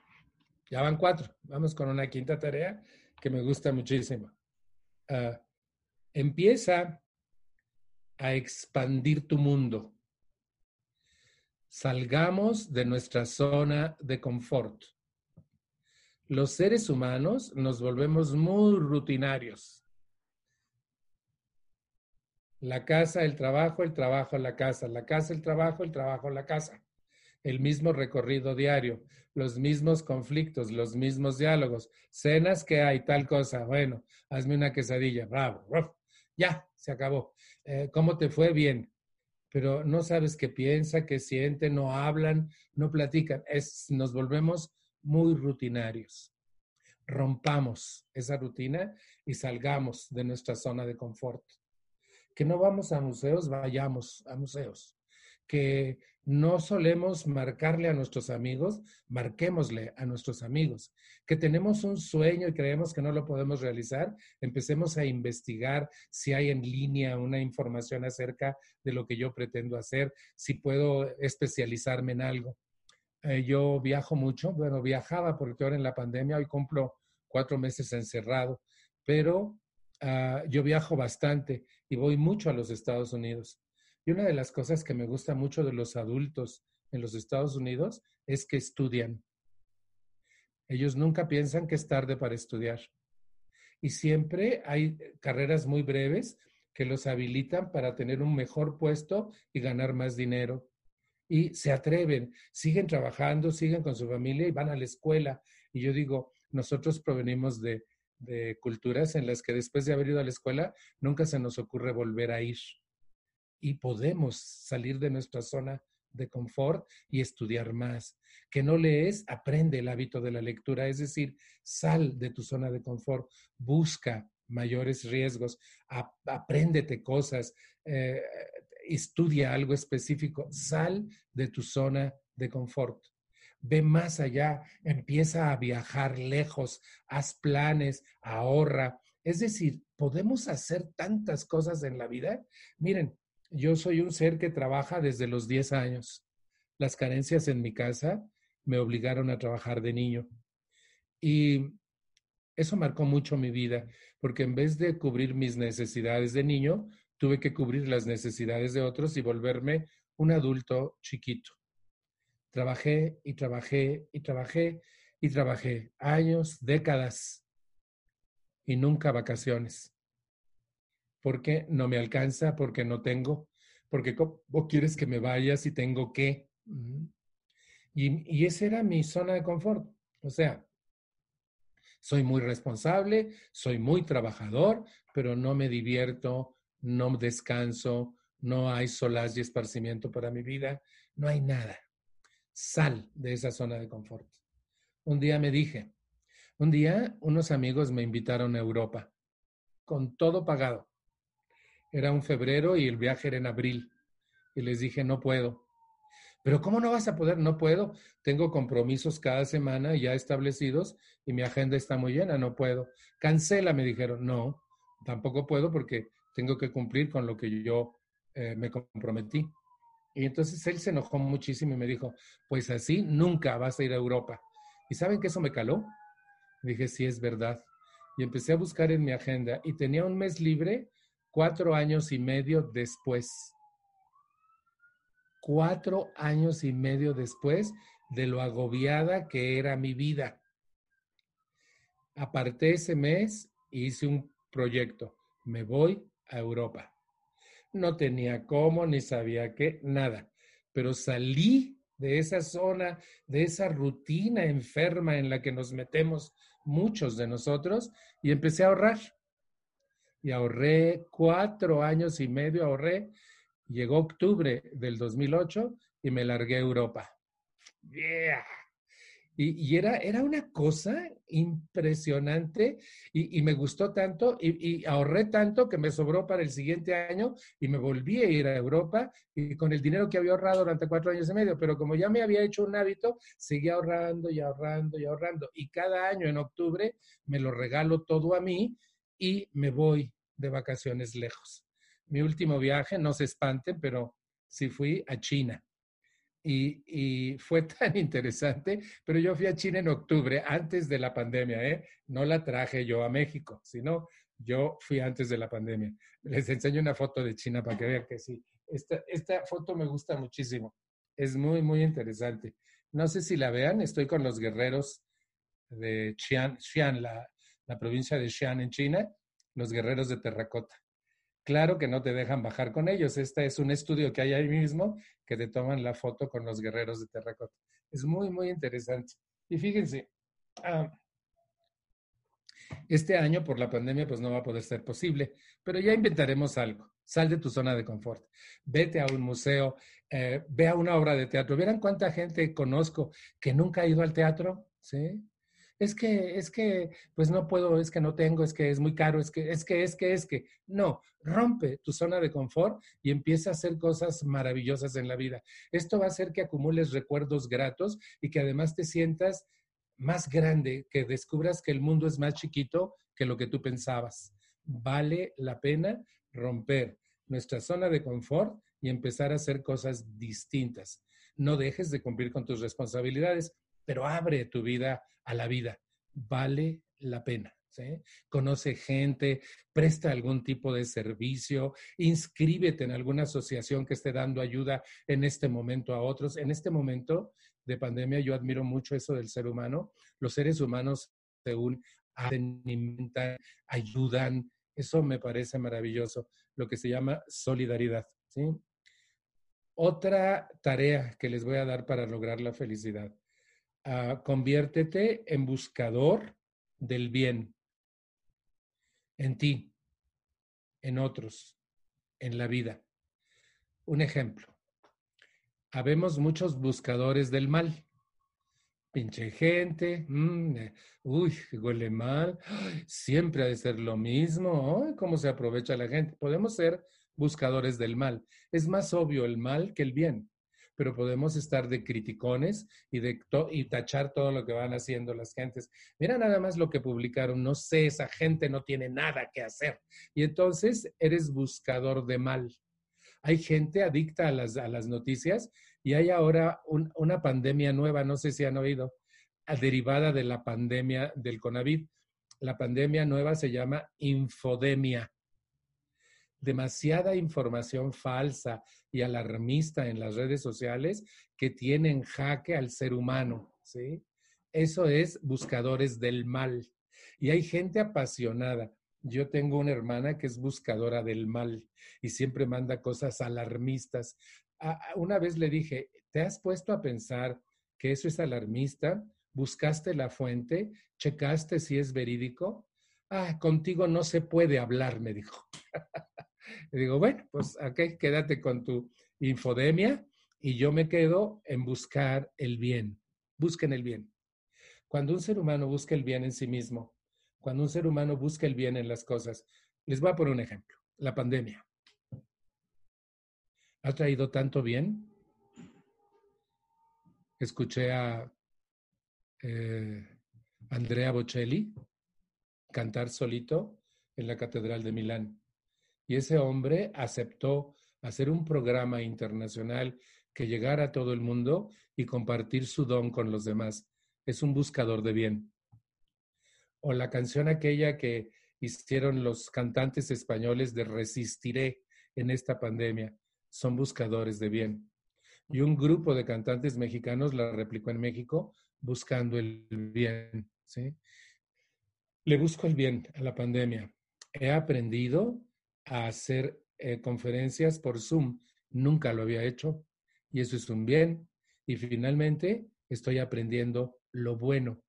Ya van cuatro. Vamos con una quinta tarea que me gusta muchísimo. Ah, empieza a expandir tu mundo. Salgamos de nuestra zona de confort. Los seres humanos nos volvemos muy rutinarios. La casa, el trabajo, el trabajo, la casa, la casa, el trabajo, el trabajo, la casa. El mismo recorrido diario, los mismos conflictos, los mismos diálogos, cenas que hay, tal cosa, bueno, hazme una quesadilla, bravo, ya, se acabó. Eh, ¿Cómo te fue? Bien. Pero no sabes qué piensa, qué siente, no hablan, no platican. Es, nos volvemos muy rutinarios. Rompamos esa rutina y salgamos de nuestra zona de confort. Que no vamos a museos, vayamos a museos. Que no solemos marcarle a nuestros amigos, marquémosle a nuestros amigos. Que tenemos un sueño y creemos que no lo podemos realizar, empecemos a investigar si hay en línea una información acerca de lo que yo pretendo hacer, si puedo especializarme en algo. eh, yo viajo mucho, bueno, viajaba porque ahora en la pandemia, hoy cumplo cuatro meses encerrado, pero ah, yo viajo bastante y voy mucho a los Estados Unidos. Y una de las cosas que me gusta mucho de los adultos en los Estados Unidos es que estudian. Ellos nunca piensan que es tarde para estudiar. Y siempre hay carreras muy breves que los habilitan para tener un mejor puesto y ganar más dinero. Y se atreven, siguen trabajando, siguen con su familia y van a la escuela. Y yo digo, nosotros provenimos de, de culturas en las que después de haber ido a la escuela, nunca se nos ocurre volver a ir. Y podemos salir de nuestra zona de confort y estudiar más. Que no lees, aprende el hábito de la lectura, es decir, sal de tu zona de confort, busca mayores riesgos, apréndete cosas, eh, estudia algo específico, sal de tu zona de confort. Ve más allá, empieza a viajar lejos, haz planes, ahorra. Es decir, podemos hacer tantas cosas en la vida. Miren, yo soy un ser que trabaja desde los 10 años. Las carencias en mi casa me obligaron a trabajar de niño. Y eso marcó mucho mi vida, porque en vez de cubrir mis necesidades de niño, tuve que cubrir las necesidades de otros y volverme un adulto chiquito. Trabajé y trabajé y trabajé y trabajé años, décadas y nunca vacaciones porque no me alcanza, porque no tengo, porque ¿cómo quieres que me vaya si tengo que? Y, y esa era mi zona de confort. O sea, soy muy responsable, soy muy trabajador, pero no me divierto, no descanso, no hay solaz y esparcimiento para mi vida, no hay nada. Sal de esa zona de confort. Un día me dije, un día unos amigos me invitaron a Europa, con todo pagado. Era un febrero y el viaje era en abril. Y les dije, no puedo. Pero ¿cómo no vas a poder? No puedo. Tengo compromisos cada semana ya establecidos y mi agenda está muy llena, no puedo. Cancela, me dijeron. No, tampoco puedo porque tengo que cumplir con lo que yo eh, me comprometí. Y entonces él se enojó muchísimo y me dijo, pues así nunca vas a ir a Europa. ¿Y saben que eso me caló? Dije, sí, es verdad. Y empecé a buscar en mi agenda y tenía un mes libre cuatro años y medio después. Cuatro años y medio después de lo agobiada que era mi vida. Aparté ese mes e hice un proyecto. Me voy a Europa. No tenía cómo, ni sabía qué, nada. Pero salí de esa zona, de esa rutina enferma en la que nos metemos muchos de nosotros y empecé a ahorrar y ahorré cuatro años y medio, ahorré. Llegó octubre del 2008 y me largué a Europa. Yeah. Y, era, era una cosa impresionante y, me gustó tanto y, y, ahorré tanto que me sobró para el siguiente año y me volví a ir a Europa y con el dinero que había ahorrado durante cuatro años y medio, pero como ya me había hecho un hábito, seguí ahorrando y ahorrando y ahorrando. Y cada año en octubre me lo regalo todo a mí y me voy de vacaciones lejos. Mi último viaje, no se espanten, pero sí fui a China. Y, fue [laughs] tan interesante, pero yo fui a China en octubre, antes de la pandemia, ¿eh? No la traje yo a México, sino yo fui antes de la pandemia. Les enseño una foto de China para que vean que sí. Esta, esta foto me gusta muchísimo. Es muy, muy interesante. No sé si la vean, estoy con los guerreros de Xi'an, Xi'an la, la provincia de Xi'an en China, los guerreros de terracota. Claro que no te dejan bajar con ellos. Este es un estudio que hay ahí mismo que te toman la foto con los guerreros de terracota. Es muy, muy interesante. Y fíjense, este año por la pandemia pues no va a poder ser posible, pero ya inventaremos algo. Sal de tu zona de confort. Vete a un museo, eh, ve a una obra de teatro. ¿Vieran cuánta gente conozco que nunca ha ido al teatro? ¿Sí? Es que, es que, pues no puedo, es que no tengo, es que es muy caro, es que, es que, es que, es que. No, rompe tu zona de confort y empieza a hacer cosas maravillosas en la vida. Esto va a hacer que acumules recuerdos gratos y que además te sientas más grande, que descubras que el mundo es más chiquito que lo que tú pensabas. Vale la pena romper nuestra zona de confort y empezar a hacer cosas distintas. no dejes de cumplir con tus responsabilidades, pero abre tu vida a la vida. Vale la pena. Conoce gente, presta algún tipo de servicio, inscríbete en alguna asociación que esté dando ayuda en este momento a otros. En este momento de pandemia yo admiro mucho eso del ser humano. Los seres humanos se unen, ayudan. Eso me parece maravilloso, lo que se llama solidaridad. Otra tarea que les voy a dar para lograr la felicidad. Ah, conviértete en buscador del bien en ti, en otros, en la vida. Un ejemplo. Habemos muchos buscadores del mal. Pinche gente, mm, eh, uy, huele mal, siempre ha de ser lo mismo, ¿cómo se aprovecha la gente? Podemos ser buscadores del mal. Es más obvio el mal que el bien pero podemos estar de criticones y, de y tachar todo lo que van haciendo las gentes. Mira nada más lo que publicaron, no sé, esa gente no tiene nada que hacer. Y entonces eres buscador de mal. Hay gente adicta a las, a las noticias y hay ahora una pandemia nueva, no sé si han oído, derivada de la pandemia del CONAVID. La pandemia nueva se llama infodemia demasiada información falsa y alarmista en las redes sociales que tienen jaque al ser humano, ¿sí? Eso es buscadores del mal. Y hay gente apasionada. Yo tengo una hermana que es buscadora del mal y siempre manda cosas alarmistas. una vez le dije, ¿te has puesto a pensar que eso es alarmista? ¿Buscaste la fuente? ¿Checaste si es verídico? Ah, contigo no se puede hablar, me dijo. [laughs] Y digo, bueno, pues ok, quédate con tu infodemia y yo me quedo en buscar el bien. Busquen el bien. Cuando un ser humano busca el bien en sí mismo, cuando un ser humano busca el bien en las cosas, les voy a poner un ejemplo, la pandemia. ¿Ha traído tanto bien? Escuché a eh, Andrea Bocelli cantar solito en la Catedral de Milán. Y ese hombre aceptó hacer un programa internacional que llegara a todo el mundo y compartir su don con los demás. Es un buscador de bien. O la canción aquella que hicieron los cantantes españoles de Resistiré en esta pandemia. Son buscadores de bien. Y un grupo de cantantes mexicanos la replicó en México buscando el bien. ¿sí? Le busco el bien a la pandemia. He aprendido a hacer eh, conferencias por Zoom. Nunca lo había hecho y eso es un bien. Y finalmente estoy aprendiendo lo bueno.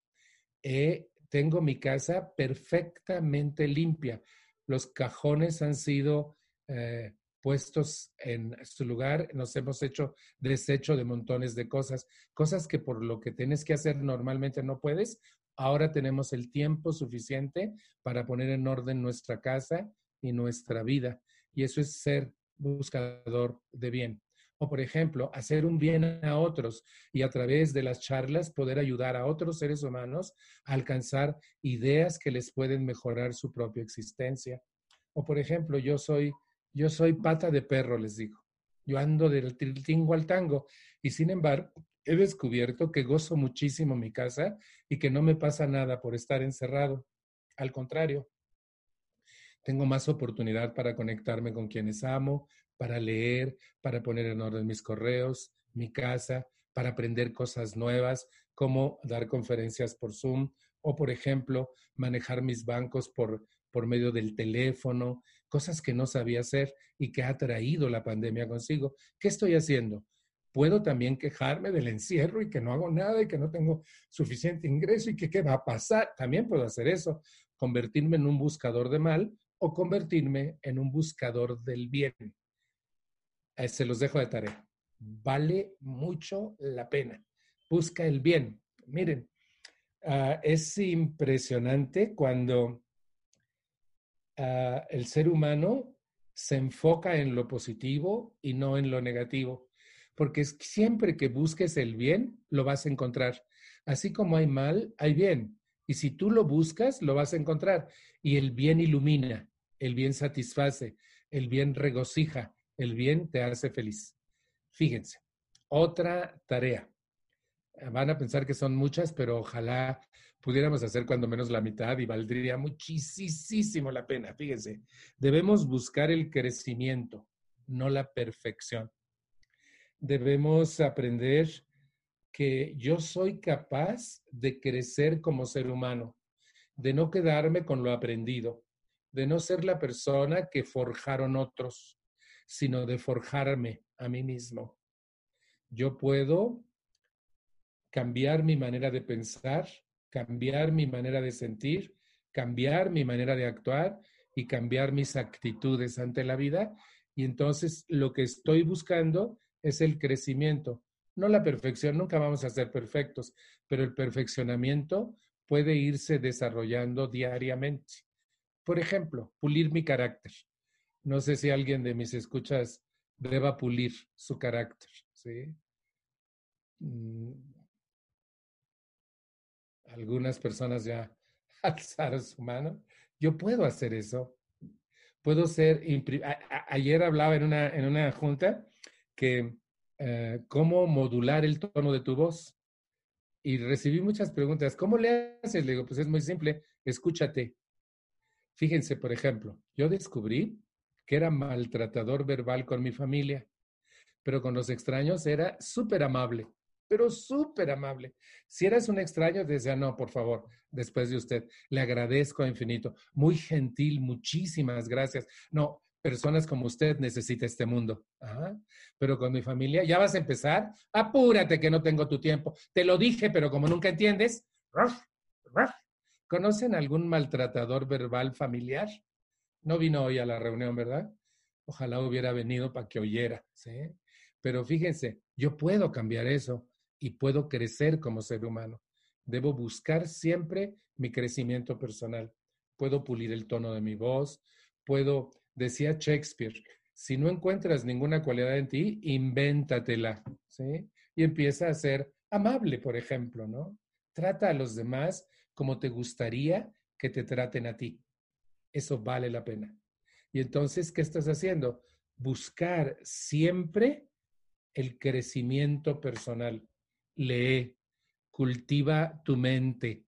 Eh, tengo mi casa perfectamente limpia. Los cajones han sido eh, puestos en su lugar. Nos hemos hecho desecho de montones de cosas, cosas que por lo que tienes que hacer normalmente no puedes. Ahora tenemos el tiempo suficiente para poner en orden nuestra casa y nuestra vida. Y eso es ser buscador de bien. O, por ejemplo, hacer un bien a otros y a través de las charlas poder ayudar a otros seres humanos a alcanzar ideas que les pueden mejorar su propia existencia. O, por ejemplo, yo soy, yo soy pata de perro, les digo. Yo ando del tingo al tango y sin embargo he descubierto que gozo muchísimo mi casa y que no me pasa nada por estar encerrado. Al contrario, tengo más oportunidad para conectarme con quienes amo, para leer, para poner en orden mis correos, mi casa, para aprender cosas nuevas, como dar conferencias por Zoom o, por ejemplo, manejar mis bancos por, por medio del teléfono, cosas que no sabía hacer y que ha traído la pandemia consigo. ¿Qué estoy haciendo? Puedo también quejarme del encierro y que no hago nada y que no tengo suficiente ingreso y que qué va a pasar. También puedo hacer eso, convertirme en un buscador de mal o convertirme en un buscador del bien. Eh, se los dejo de tarea. Vale mucho la pena. Busca el bien. Miren, ah, es impresionante cuando ah, el ser humano se enfoca en lo positivo y no en lo negativo, porque siempre que busques el bien, lo vas a encontrar. Así como hay mal, hay bien. Y si tú lo buscas, lo vas a encontrar. Y el bien ilumina, el bien satisface, el bien regocija, el bien te hace feliz. Fíjense, Otra tarea. Van a pensar que son muchas, pero ojalá pudiéramos hacer cuando menos la mitad y valdría muchísimo la pena. Fíjense, debemos buscar el crecimiento, no la perfección. Debemos aprender que yo soy capaz de crecer como ser humano, de no quedarme con lo aprendido, de no ser la persona que forjaron otros, sino de forjarme a mí mismo. Yo puedo cambiar mi manera de pensar, cambiar mi manera de sentir, cambiar mi manera de actuar y cambiar mis actitudes ante la vida. Y entonces lo que estoy buscando es el crecimiento, no la perfección, nunca vamos a ser perfectos, pero el perfeccionamiento puede irse desarrollando diariamente. Por ejemplo, pulir mi carácter. No sé si alguien de mis escuchas deba pulir su carácter, ¿sí? Mm, algunas personas ya [laughs] alzaron su mano. Yo puedo hacer eso. Puedo ser... ayer hablaba en una, en una junta que eh, cómo modular el tono de tu voz. Y recibí muchas preguntas. ¿Cómo le haces? Le digo, pues es muy simple, escúchate. Fíjense, por ejemplo, yo descubrí que era maltratador verbal con mi familia, pero con los extraños era súper amable pero súper amable. Si eras un extraño, decía, no, por favor, después de usted, le agradezco infinito. Muy gentil, muchísimas gracias. No, personas como usted necesita este mundo. Pero con mi familia, ¿ya vas a empezar? Apúrate que no tengo tu tiempo. Te lo dije, pero como nunca entiendes, ¿conocen algún maltratador verbal familiar? No vino hoy a la reunión, ¿verdad? Ojalá hubiera venido para que oyera. Pero fíjense, yo puedo cambiar eso y puedo crecer como ser humano. Debo buscar siempre mi crecimiento personal. Puedo pulir el tono de mi voz, puedo, decía Shakespeare, si no encuentras ninguna cualidad en ti, invéntatela, ¿sí? Y empieza a ser amable, por ejemplo, ¿no? Trata a los demás como te gustaría que te traten a ti. Eso vale la pena. Y entonces, ¿qué estás haciendo? Buscar siempre el crecimiento personal lee, cultiva tu mente,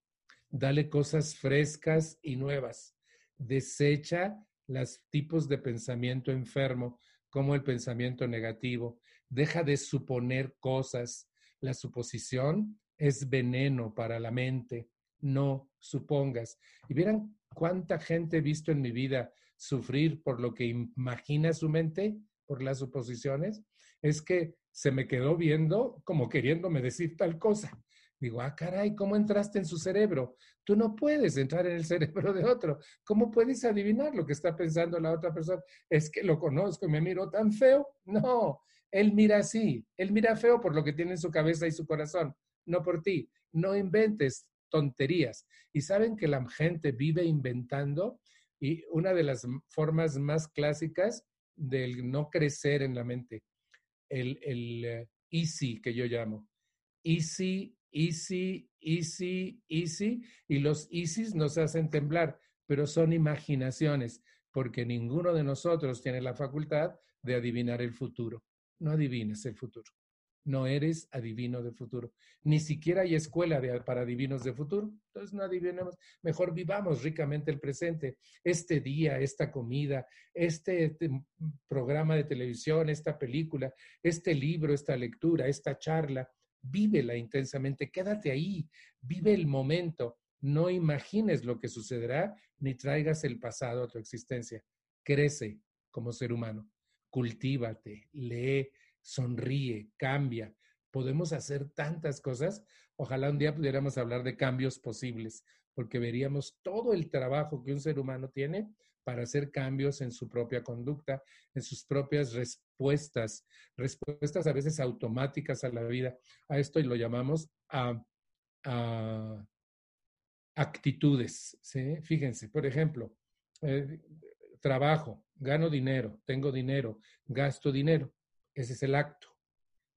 dale cosas frescas y nuevas, desecha los tipos de pensamiento enfermo, como el pensamiento negativo, deja de suponer cosas. La suposición es veneno para la mente, no supongas. Y vieran cuánta gente he visto en mi vida sufrir por lo que imagina su mente, por las suposiciones, es que se me quedó viendo como queriéndome decir tal cosa. Digo, ah, caray, ¿cómo entraste en su cerebro? Tú no puedes entrar en el cerebro de otro. ¿Cómo puedes adivinar lo que está pensando la otra persona? Es que lo conozco y me miro tan feo. No, él mira así. Él mira feo por lo que tiene en su cabeza y su corazón, no por ti. No inventes tonterías. Y saben que la gente vive inventando y una de las formas más clásicas del no crecer en la mente el, el eh, easy que yo llamo. Easy, easy, easy, easy. Y los easys nos hacen temblar, pero son imaginaciones, porque ninguno de nosotros tiene la facultad de adivinar el futuro. No adivines el futuro. No eres adivino de futuro. Ni siquiera hay escuela para adivinos de futuro. Entonces no adivinemos. Mejor vivamos ricamente el presente. Este día, esta comida, este, este programa de televisión, esta película, este libro, esta lectura, esta charla. Vívela intensamente. Quédate ahí. Vive el momento. No imagines lo que sucederá ni traigas el pasado a tu existencia. Crece como ser humano. Cultívate, lee, sonríe, cambia. Podemos hacer tantas cosas. Ojalá un día pudiéramos hablar de cambios posibles, porque veríamos todo el trabajo que un ser humano tiene para hacer cambios en su propia conducta, en sus propias respuestas, respuestas a veces automáticas a la vida. A esto lo llamamos a, actitudes. Fíjense, por ejemplo, eh, trabajo, gano dinero, tengo dinero, gasto dinero. Ese es el acto.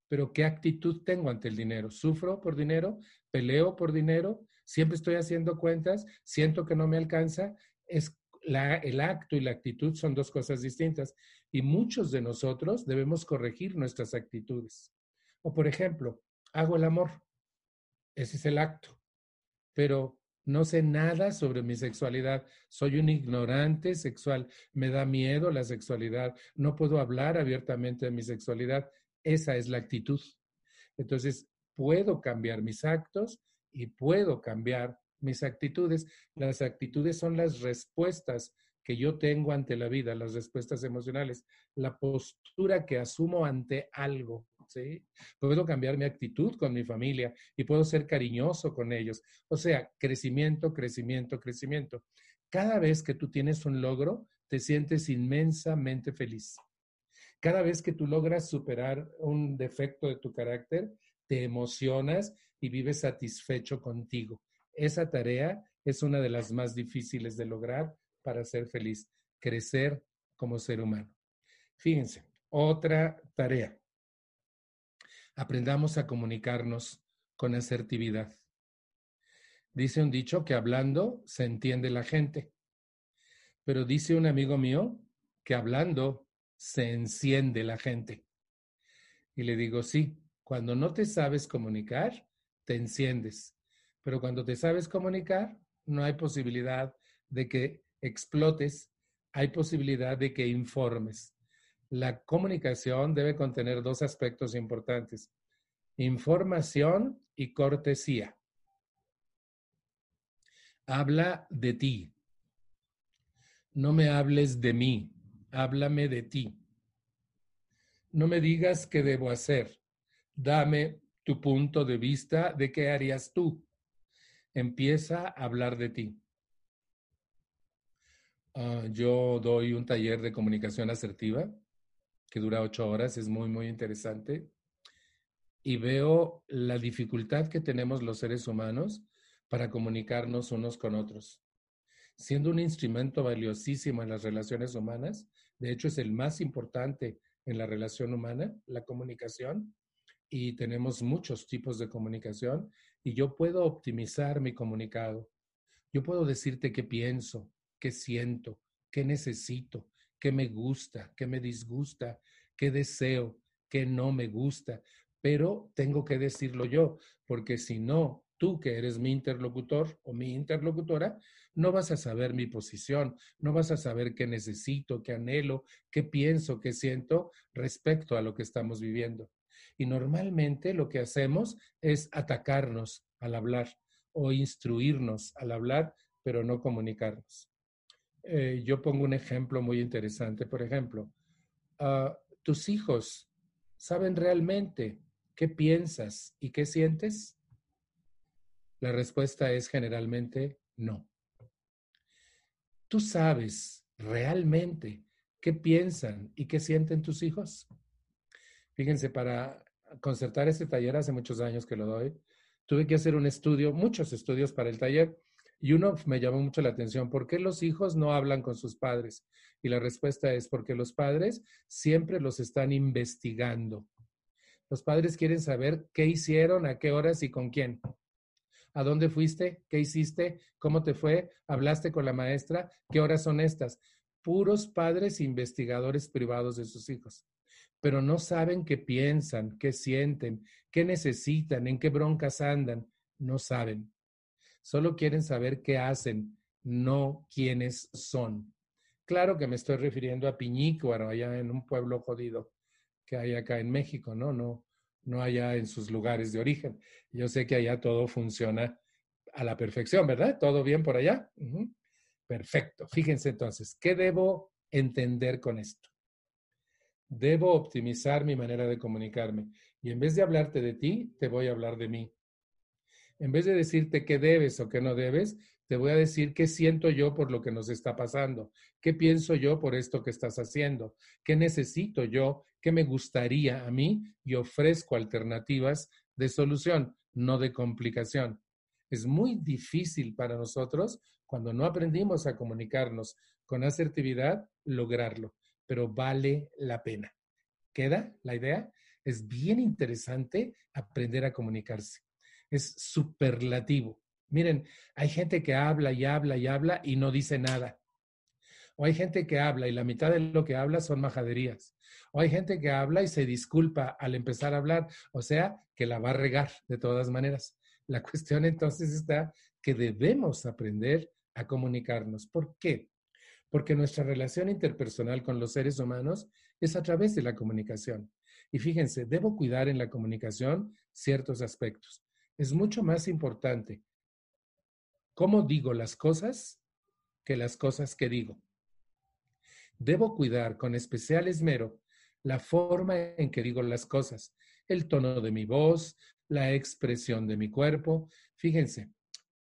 Pero ¿qué actitud tengo ante el dinero? ¿Sufro por dinero? ¿Peleo por dinero? ¿Siempre estoy haciendo cuentas? ¿Siento que no me alcanza? Es el acto y la actitud son dos cosas distintas y muchos de nosotros debemos corregir nuestras actitudes. O por ejemplo, hago el amor. Ese es el acto. Pero no sé nada sobre mi sexualidad. Soy un ignorante sexual. Me da miedo la sexualidad. No puedo hablar abiertamente de mi sexualidad. Esa es la actitud. Entonces, puedo cambiar mis actos y puedo cambiar mis actitudes. Las actitudes son las respuestas que yo tengo ante la vida, las respuestas emocionales, la postura que asumo ante algo. ¿sí? Puedo cambiar mi actitud con mi familia y puedo ser cariñoso con ellos. O sea, crecimiento, crecimiento, crecimiento. Cada vez que tú tienes un logro, te sientes inmensamente feliz. Cada vez que tú logras superar un defecto de tu carácter, te emocionas y vives satisfecho contigo. Esa tarea es una de las más difíciles de lograr para ser feliz, crecer como ser humano. Fíjense, otra tarea. Aprendamos a comunicarnos con asertividad. Dice un dicho que hablando se entiende la gente, pero dice un amigo mío que hablando se enciende la gente. Y le digo, sí, cuando no te sabes comunicar, te enciendes, pero cuando te sabes comunicar, no hay posibilidad de que explotes, hay posibilidad de que informes. La comunicación debe contener dos aspectos importantes, información y cortesía. Habla de ti. No me hables de mí, háblame de ti. No me digas qué debo hacer, dame tu punto de vista de qué harías tú. Empieza a hablar de ti. Ah, yo doy un taller de comunicación asertiva que dura ocho horas, es muy, muy interesante. Y veo la dificultad que tenemos los seres humanos para comunicarnos unos con otros. Siendo un instrumento valiosísimo en las relaciones humanas, de hecho es el más importante en la relación humana, la comunicación, y tenemos muchos tipos de comunicación, y yo puedo optimizar mi comunicado. Yo puedo decirte qué pienso, qué siento, qué necesito, qué me gusta, qué me disgusta, qué deseo, qué no me gusta, pero tengo que decirlo yo, porque si no, tú que eres mi interlocutor o mi interlocutora, no vas a saber mi posición, no vas a saber qué necesito, qué anhelo, qué pienso, qué siento respecto a lo que estamos viviendo. Y normalmente lo que hacemos es atacarnos al hablar o instruirnos al hablar, pero no comunicarnos. Eh, yo pongo un ejemplo muy interesante. Por ejemplo, ah, tus hijos saben realmente qué piensas y qué sientes. La respuesta es generalmente no. ¿Tú sabes realmente qué piensan y qué sienten tus hijos? Fíjense, para concertar este taller hace muchos años que lo doy, tuve que hacer un estudio, muchos estudios para el taller, y uno me llamó mucho la atención, ¿por qué los hijos no hablan con sus padres? Y la respuesta es porque los padres siempre los están investigando. Los padres quieren saber qué hicieron, a qué horas y con quién. ¿A dónde fuiste? ¿Qué hiciste? ¿Cómo te fue? ¿Hablaste con la maestra? ¿Qué horas son estas? Puros padres investigadores privados de sus hijos, pero no saben qué piensan, qué sienten, qué necesitan, en qué broncas andan. No saben. Solo quieren saber qué hacen, no quiénes son. Claro que me estoy refiriendo a Piñícuaro, allá en un pueblo jodido que hay acá en México, ¿no? No, no allá en sus lugares de origen. Yo sé que allá todo funciona a la perfección, ¿verdad? ¿Todo bien por allá? Perfecto. Fíjense entonces, ¿qué debo entender con esto? Debo optimizar mi manera de comunicarme y en vez de hablarte de ti, te voy a hablar de mí. En vez de decirte qué debes o qué no debes, te voy a decir qué siento yo por lo que nos está pasando, qué pienso yo por esto que estás haciendo, qué necesito yo, qué me gustaría a mí y ofrezco alternativas de solución, no de complicación. Es muy difícil para nosotros, cuando no aprendimos a comunicarnos con asertividad, lograrlo, pero vale la pena. ¿Queda la idea? Es bien interesante aprender a comunicarse es superlativo. Miren, hay gente que habla y habla y habla y no dice nada. O hay gente que habla y la mitad de lo que habla son majaderías. O hay gente que habla y se disculpa al empezar a hablar, o sea, que la va a regar de todas maneras. La cuestión entonces está que debemos aprender a comunicarnos. ¿Por qué? Porque nuestra relación interpersonal con los seres humanos es a través de la comunicación. Y fíjense, debo cuidar en la comunicación ciertos aspectos. Es mucho más importante cómo digo las cosas que las cosas que digo. Debo cuidar con especial esmero la forma en que digo las cosas, el tono de mi voz, la expresión de mi cuerpo. Fíjense,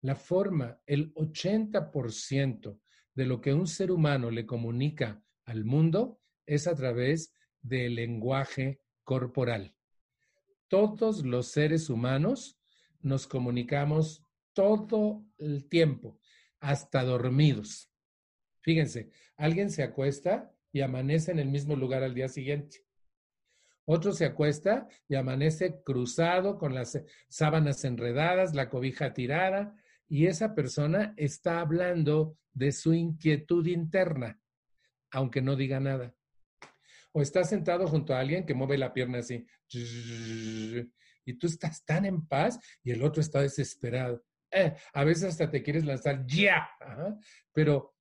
la forma, el 80% de lo que un ser humano le comunica al mundo es a través del lenguaje corporal. Todos los seres humanos nos comunicamos todo el tiempo, hasta dormidos. Fíjense, alguien se acuesta y amanece en el mismo lugar al día siguiente. Otro se acuesta y amanece cruzado con las sábanas enredadas, la cobija tirada, y esa persona está hablando de su inquietud interna, aunque no diga nada. O está sentado junto a alguien que mueve la pierna así, y tú estás tan en paz y el otro está desesperado. Eh, a veces hasta te quieres lanzar ya, pero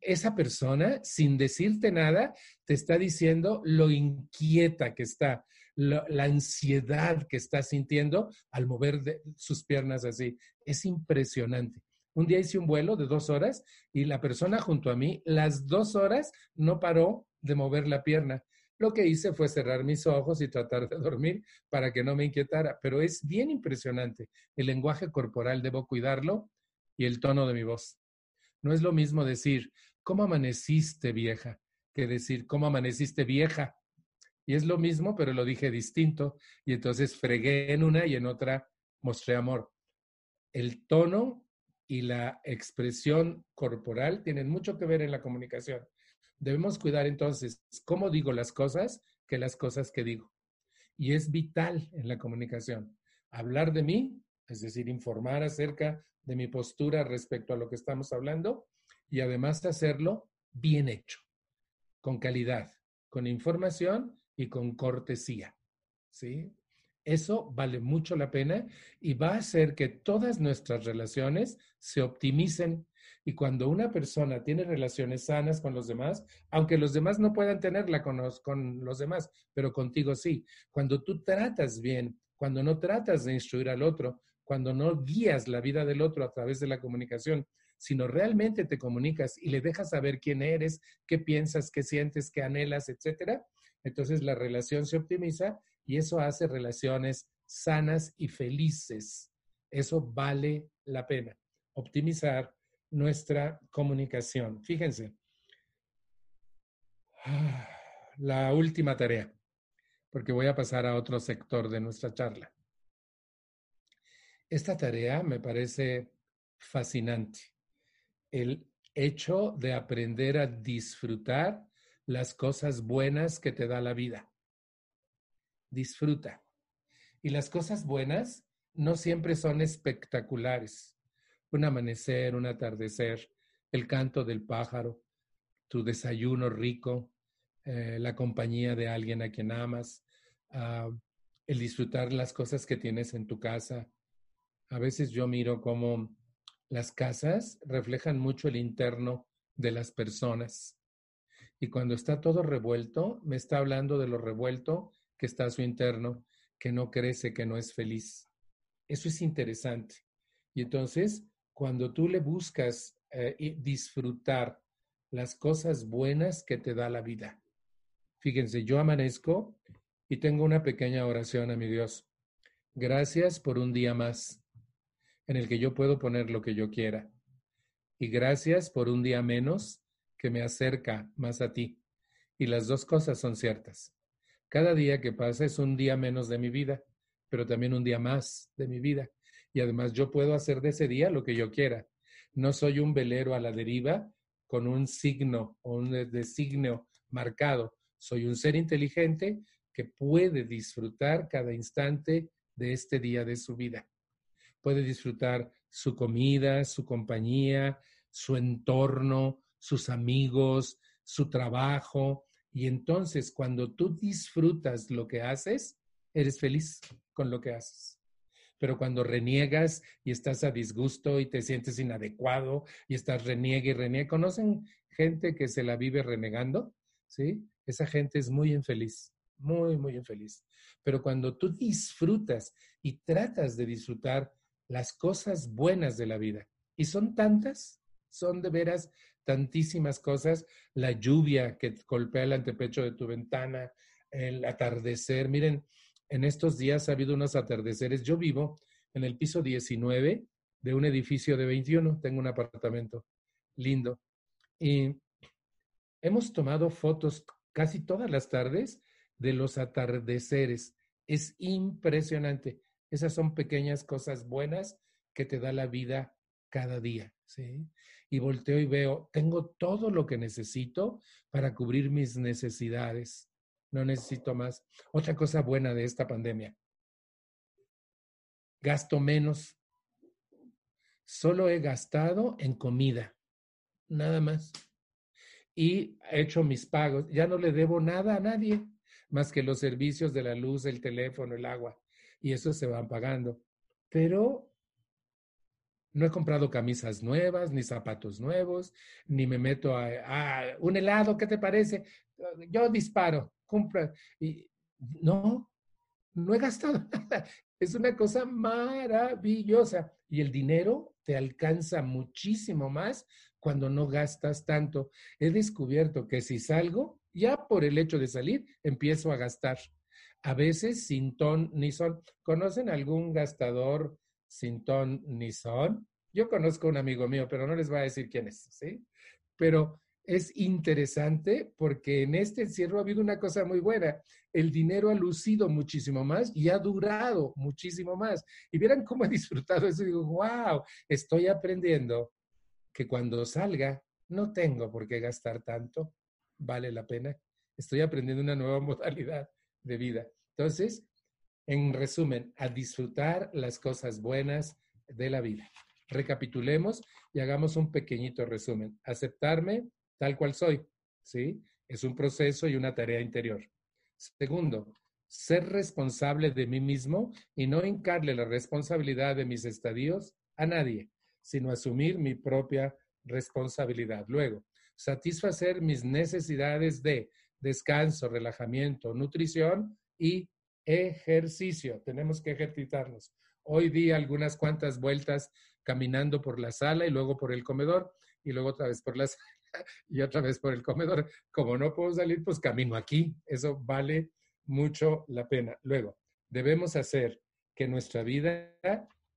esa persona, sin decirte nada, te está diciendo lo inquieta que está, la ansiedad que está sintiendo al mover sus piernas así. Es impresionante. Un día hice un vuelo de dos horas y la persona junto a mí, las dos horas, no paró de mover la pierna. Lo que hice fue cerrar mis ojos y tratar de dormir para que no me inquietara, pero es bien impresionante. El lenguaje corporal debo cuidarlo y el tono de mi voz. No es lo mismo decir, ¿cómo amaneciste vieja? que decir, ¿cómo amaneciste vieja? Y es lo mismo, pero lo dije distinto. Y entonces fregué en una y en otra mostré amor. El tono y la expresión corporal tienen mucho que ver en la comunicación. Debemos cuidar entonces cómo digo las cosas que las cosas que digo. Y es vital en la comunicación. Hablar de mí, es decir, informar acerca de mi postura respecto a lo que estamos hablando y además hacerlo bien hecho, con calidad, con información y con cortesía. ¿Sí? Eso vale mucho la pena y va a hacer que todas nuestras relaciones se optimicen y cuando una persona tiene relaciones sanas con los demás, aunque los demás no puedan tenerla con los, con los demás, pero contigo sí, cuando tú tratas bien, cuando no tratas de instruir al otro, cuando no guías la vida del otro a través de la comunicación, sino realmente te comunicas y le dejas saber quién eres, qué piensas, qué sientes, qué anhelas, etcétera, entonces la relación se optimiza y eso hace relaciones sanas y felices. Eso vale la pena. Optimizar nuestra comunicación. Fíjense, la última tarea, porque voy a pasar a otro sector de nuestra charla. Esta tarea me parece fascinante. El hecho de aprender a disfrutar las cosas buenas que te da la vida. Disfruta. Y las cosas buenas no siempre son espectaculares un amanecer, un atardecer, el canto del pájaro, tu desayuno rico, eh, la compañía de alguien a quien amas, ah, el disfrutar las cosas que tienes en tu casa. A veces yo miro cómo las casas reflejan mucho el interno de las personas. Y cuando está todo revuelto, me está hablando de lo revuelto que está su interno, que no crece, que no es feliz. Eso es interesante. Y entonces cuando tú le buscas eh, disfrutar las cosas buenas que te da la vida. Fíjense, yo amanezco y tengo una pequeña oración a mi Dios. Gracias por un día más en el que yo puedo poner lo que yo quiera. Y gracias por un día menos que me acerca más a ti. Y las dos cosas son ciertas. Cada día que pasa es un día menos de mi vida, pero también un día más de mi vida y además yo puedo hacer de ese día lo que yo quiera. No soy un velero a la deriva con un signo o un designio marcado. Soy un ser inteligente que puede disfrutar cada instante de este día de su vida. Puede disfrutar su comida, su compañía, su entorno, sus amigos, su trabajo. Y entonces cuando tú disfrutas lo que haces, eres feliz con lo que haces. Pero cuando reniegas y estás a disgusto y te sientes inadecuado y estás reniegue y reniegue, ¿conocen gente que se la vive renegando? ¿Sí? Esa gente es muy infeliz, muy, muy infeliz. Pero cuando tú disfrutas y tratas de disfrutar las cosas buenas de la vida, y son tantas, son de veras tantísimas cosas, la lluvia que golpea el antepecho de tu ventana, el atardecer. Miren, en estos días ha habido unos atardeceres. Yo vivo en el piso 19 de un edificio de 21, tengo un apartamento lindo. Y hemos tomado fotos casi todas las tardes de los atardeceres. Es impresionante. Esas son pequeñas cosas buenas que te da la vida cada día, ¿sí? Y volteo y veo, tengo todo lo que necesito para cubrir mis necesidades. No necesito más. Otra cosa buena de esta pandemia. Gasto menos. Solo he gastado en comida. Nada más. Y he hecho mis pagos. Ya no le debo nada a nadie más que los servicios de la luz, el teléfono, el agua. Y eso se van pagando. Pero no he comprado camisas nuevas, ni zapatos nuevos, ni me meto a, un helado, ¿qué te parece? Yo disparo, compra. Y no, no he gastado nada. [laughs] Es una cosa maravillosa. Y el dinero te alcanza muchísimo más cuando no gastas tanto. He descubierto que si salgo, ya por el hecho de salir, empiezo a gastar. A veces sin ton ni son. ¿Conocen algún gastador sin ton ni son. Yo conozco un amigo mío, pero no les voy a decir quién es, ¿sí? Pero es interesante porque en este encierro ha habido una cosa muy buena. El dinero ha lucido muchísimo más y ha durado muchísimo más. Y vieran cómo he disfrutado eso. digo, wow, estoy aprendiendo que cuando salga no tengo por qué gastar tanto. Vale la pena. Estoy aprendiendo una nueva [laughs] modalidad de vida. Entonces, en resumen, a disfrutar las cosas buenas de la vida. Recapitulemos y hagamos un pequeñito resumen. Aceptarme tal cual soy, ¿sí? Es un proceso y una tarea interior. Segundo, ser responsable de mí mismo y no hincarle la responsabilidad de mis estadios a nadie, sino asumir mi propia responsabilidad. Luego, satisfacer mis necesidades de descanso, relajamiento, nutrición y ejercicio. Tenemos que ejercitarnos. Hoy di algunas cuantas vueltas caminando por la sala y luego por el comedor y luego otra vez por la [laughs] sala y otra vez por el comedor. Como no puedo salir, pues camino aquí. Eso vale mucho la pena. Luego, debemos hacer que nuestra vida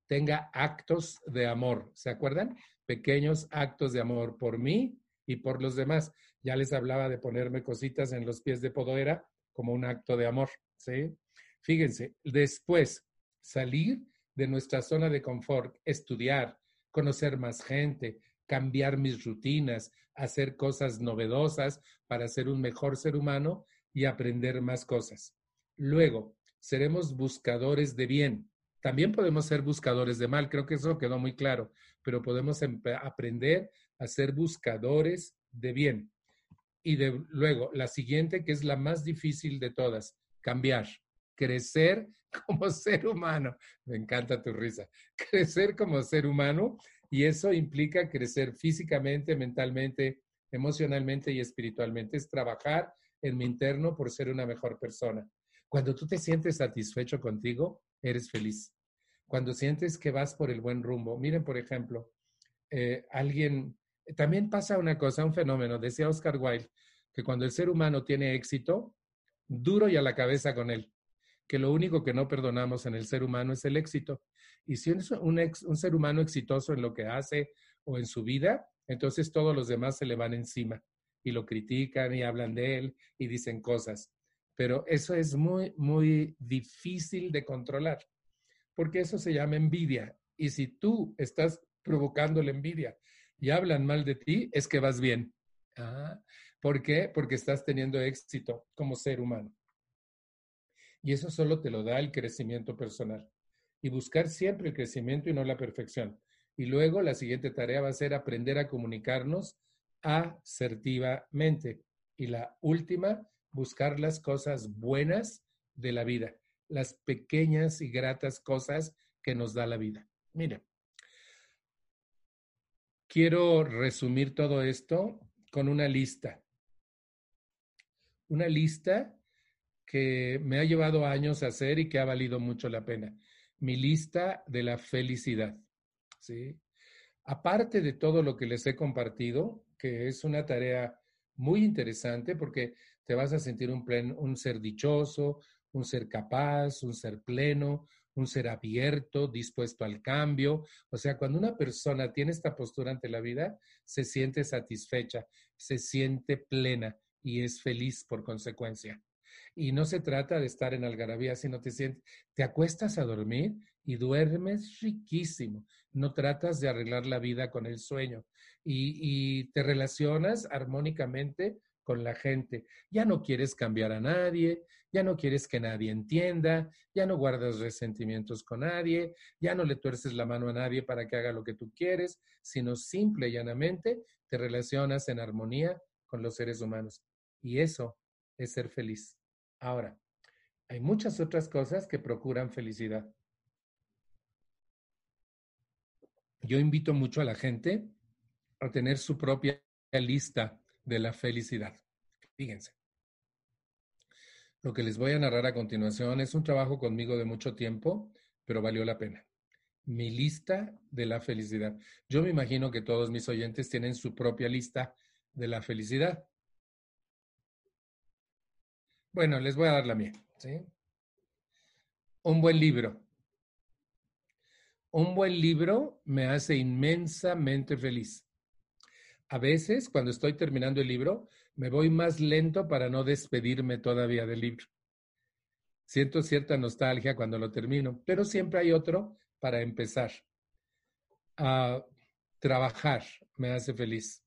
tenga actos de amor. ¿Se acuerdan? Pequeños actos de amor por mí y por los demás. Ya les hablaba de ponerme cositas en los pies de Podoera como un acto de amor, ¿sí? Fíjense, después salir de nuestra zona de confort, estudiar, conocer más gente, cambiar mis rutinas, hacer cosas novedosas para ser un mejor ser humano y aprender más cosas. Luego, seremos buscadores de bien. También podemos ser buscadores de mal, creo que eso quedó muy claro, pero podemos aprender a ser buscadores de bien. Y de, luego, la siguiente, que es la más difícil de todas, cambiar crecer [laughs] como ser humano. Me encanta tu risa. [laughs] Crecer como ser humano y eso implica crecer físicamente, mentalmente, emocionalmente y espiritualmente. Es trabajar en mi interno por ser una mejor persona. Cuando tú te sientes satisfecho contigo, eres feliz. Cuando sientes que vas por el buen rumbo. Miren, por ejemplo, eh, alguien, también pasa una cosa, un fenómeno, decía Oscar Wilde, que cuando el ser humano tiene éxito, duro y a la cabeza con él que lo único que no perdonamos en el ser humano es el éxito. Y si es un, ser humano exitoso en lo que hace o en su vida, entonces todos los demás se le van encima y lo critican y hablan de él y dicen cosas. Pero eso es muy, muy difícil de controlar, porque eso se llama envidia. Y si tú estás provocando la envidia y hablan mal de ti, es que vas bien. Ah, ¿Por qué? Porque estás teniendo éxito como ser humano. Y eso solo te lo da el crecimiento personal. Y buscar siempre el crecimiento y no la perfección. Y luego la siguiente tarea va a ser aprender a comunicarnos asertivamente. Y la última, buscar las cosas buenas de la vida, las pequeñas y gratas cosas que nos da la vida. Mire, quiero resumir todo esto con una lista. Una lista que me ha llevado años hacer y que ha valido mucho la pena. Mi lista de la felicidad. ¿sí? Aparte de todo lo que les he compartido, que es una tarea muy interesante porque te vas a sentir un, un ser dichoso, un ser capaz, un ser pleno, un ser abierto, dispuesto al cambio. O sea, cuando una persona tiene esta postura ante la vida, se siente satisfecha, se siente plena y es feliz por consecuencia. Y no se trata de estar en algarabía, sino te sientes, te acuestas a dormir y duermes riquísimo. No tratas de arreglar la vida con el sueño y, te relacionas armónicamente con la gente. Ya no quieres cambiar a nadie, ya no quieres que nadie entienda, ya no guardas resentimientos con nadie, ya no le tuerces la mano a nadie para que haga lo que tú quieres, sino simple y llanamente te relacionas en armonía con los seres humanos. Y eso es ser feliz. Ahora, hay muchas otras cosas que procuran felicidad. Yo invito mucho a la gente a tener su propia lista de la felicidad. Fíjense. Lo que les voy a narrar a continuación es un trabajo conmigo de mucho tiempo, pero valió la pena. Mi lista de la felicidad. Yo me imagino que todos mis oyentes tienen su propia lista de la felicidad. Bueno, les voy a dar la mía. ¿sí? Un buen libro. Un buen libro me hace inmensamente feliz. A veces, cuando estoy terminando el libro, me voy más lento para no despedirme todavía del libro. Siento cierta nostalgia cuando lo termino, pero siempre hay otro para empezar. A trabajar me hace feliz.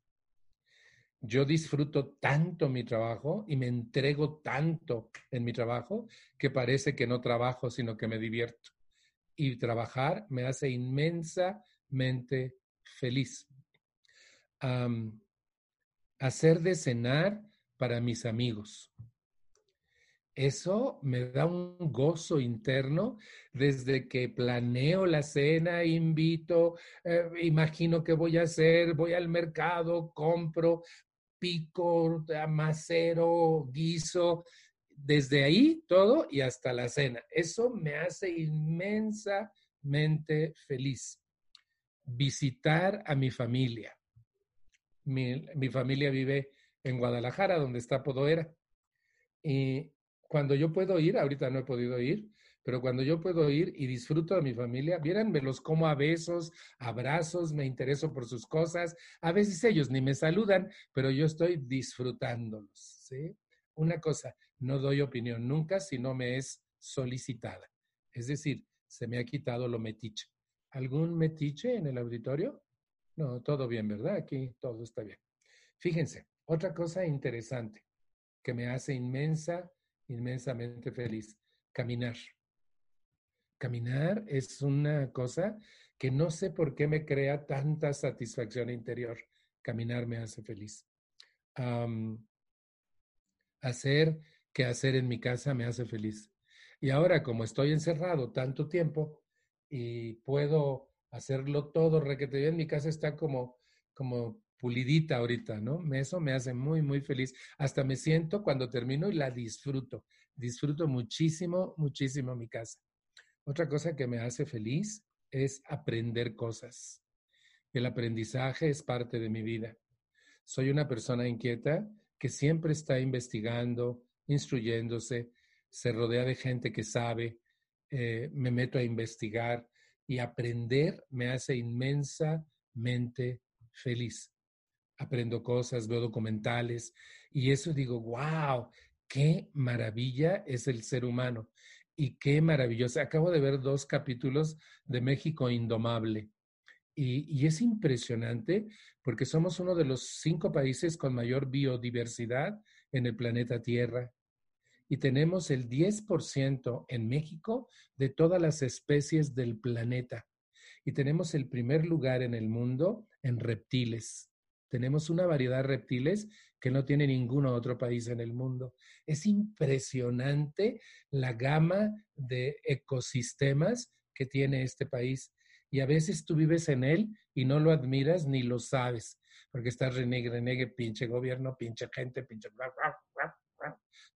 Yo disfruto tanto mi trabajo y me entrego tanto en mi trabajo que parece que no trabajo, sino que me divierto. Y trabajar me hace inmensamente feliz hacer de cenar para mis amigos. Eso me da un gozo interno desde que planeo la cena, invito, eh, imagino qué voy a hacer, voy al mercado, compro, pico, amacero, guiso, desde ahí todo y hasta la cena. Eso me hace inmensamente feliz. Visitar a mi familia mi, familia vive en Guadalajara, donde está Podoera. Y cuando yo puedo ir, ahorita no he podido ir, pero cuando yo puedo ir y disfruto de mi familia, los como a besos, abrazos, me intereso por sus cosas. A veces ellos ni me saludan, pero yo estoy disfrutándolos. ¿sí? Una cosa, no doy opinión nunca si no me es solicitada. Es decir, se me ha quitado lo metiche. ¿Algún metiche en el auditorio? No, todo bien, ¿verdad? Aquí todo está bien. Fíjense, otra cosa interesante que me hace inmensa, inmensamente feliz, caminar. Caminar es una cosa que no sé por qué me crea tanta satisfacción interior. Caminar me hace feliz. hacer que hacer en mi casa me hace feliz. Y ahora, como estoy encerrado tanto tiempo y puedo hacerlo todo requete bien. Mi casa está como, como pulidita ahorita, ¿no? Eso me hace muy, muy feliz. Hasta me siento cuando termino y la disfruto. Disfruto muchísimo, muchísimo mi casa. Otra cosa que me hace feliz es aprender cosas. El aprendizaje es parte de mi vida. Soy una persona inquieta que siempre está investigando, instruyéndose, se rodea de gente que sabe, eh, me meto a investigar, y aprender me hace inmensamente feliz. Aprendo cosas, veo documentales y eso digo, wow, qué maravilla es el ser humano y qué maravilloso. Acabo de ver dos capítulos de México Indomable y, y, es impresionante porque somos uno de los cinco países con mayor biodiversidad en el planeta Tierra y tenemos el 10% en México de todas las especies del planeta. Y tenemos el primer lugar en el mundo en reptiles. Tenemos una variedad de reptiles que no tiene ningún otro país en el mundo. Es impresionante la gama de ecosistemas que tiene este país. Y a veces tú vives en él y no lo admiras ni lo sabes, porque estás renegue, renegue, pinche gobierno, pinche gente, pinche...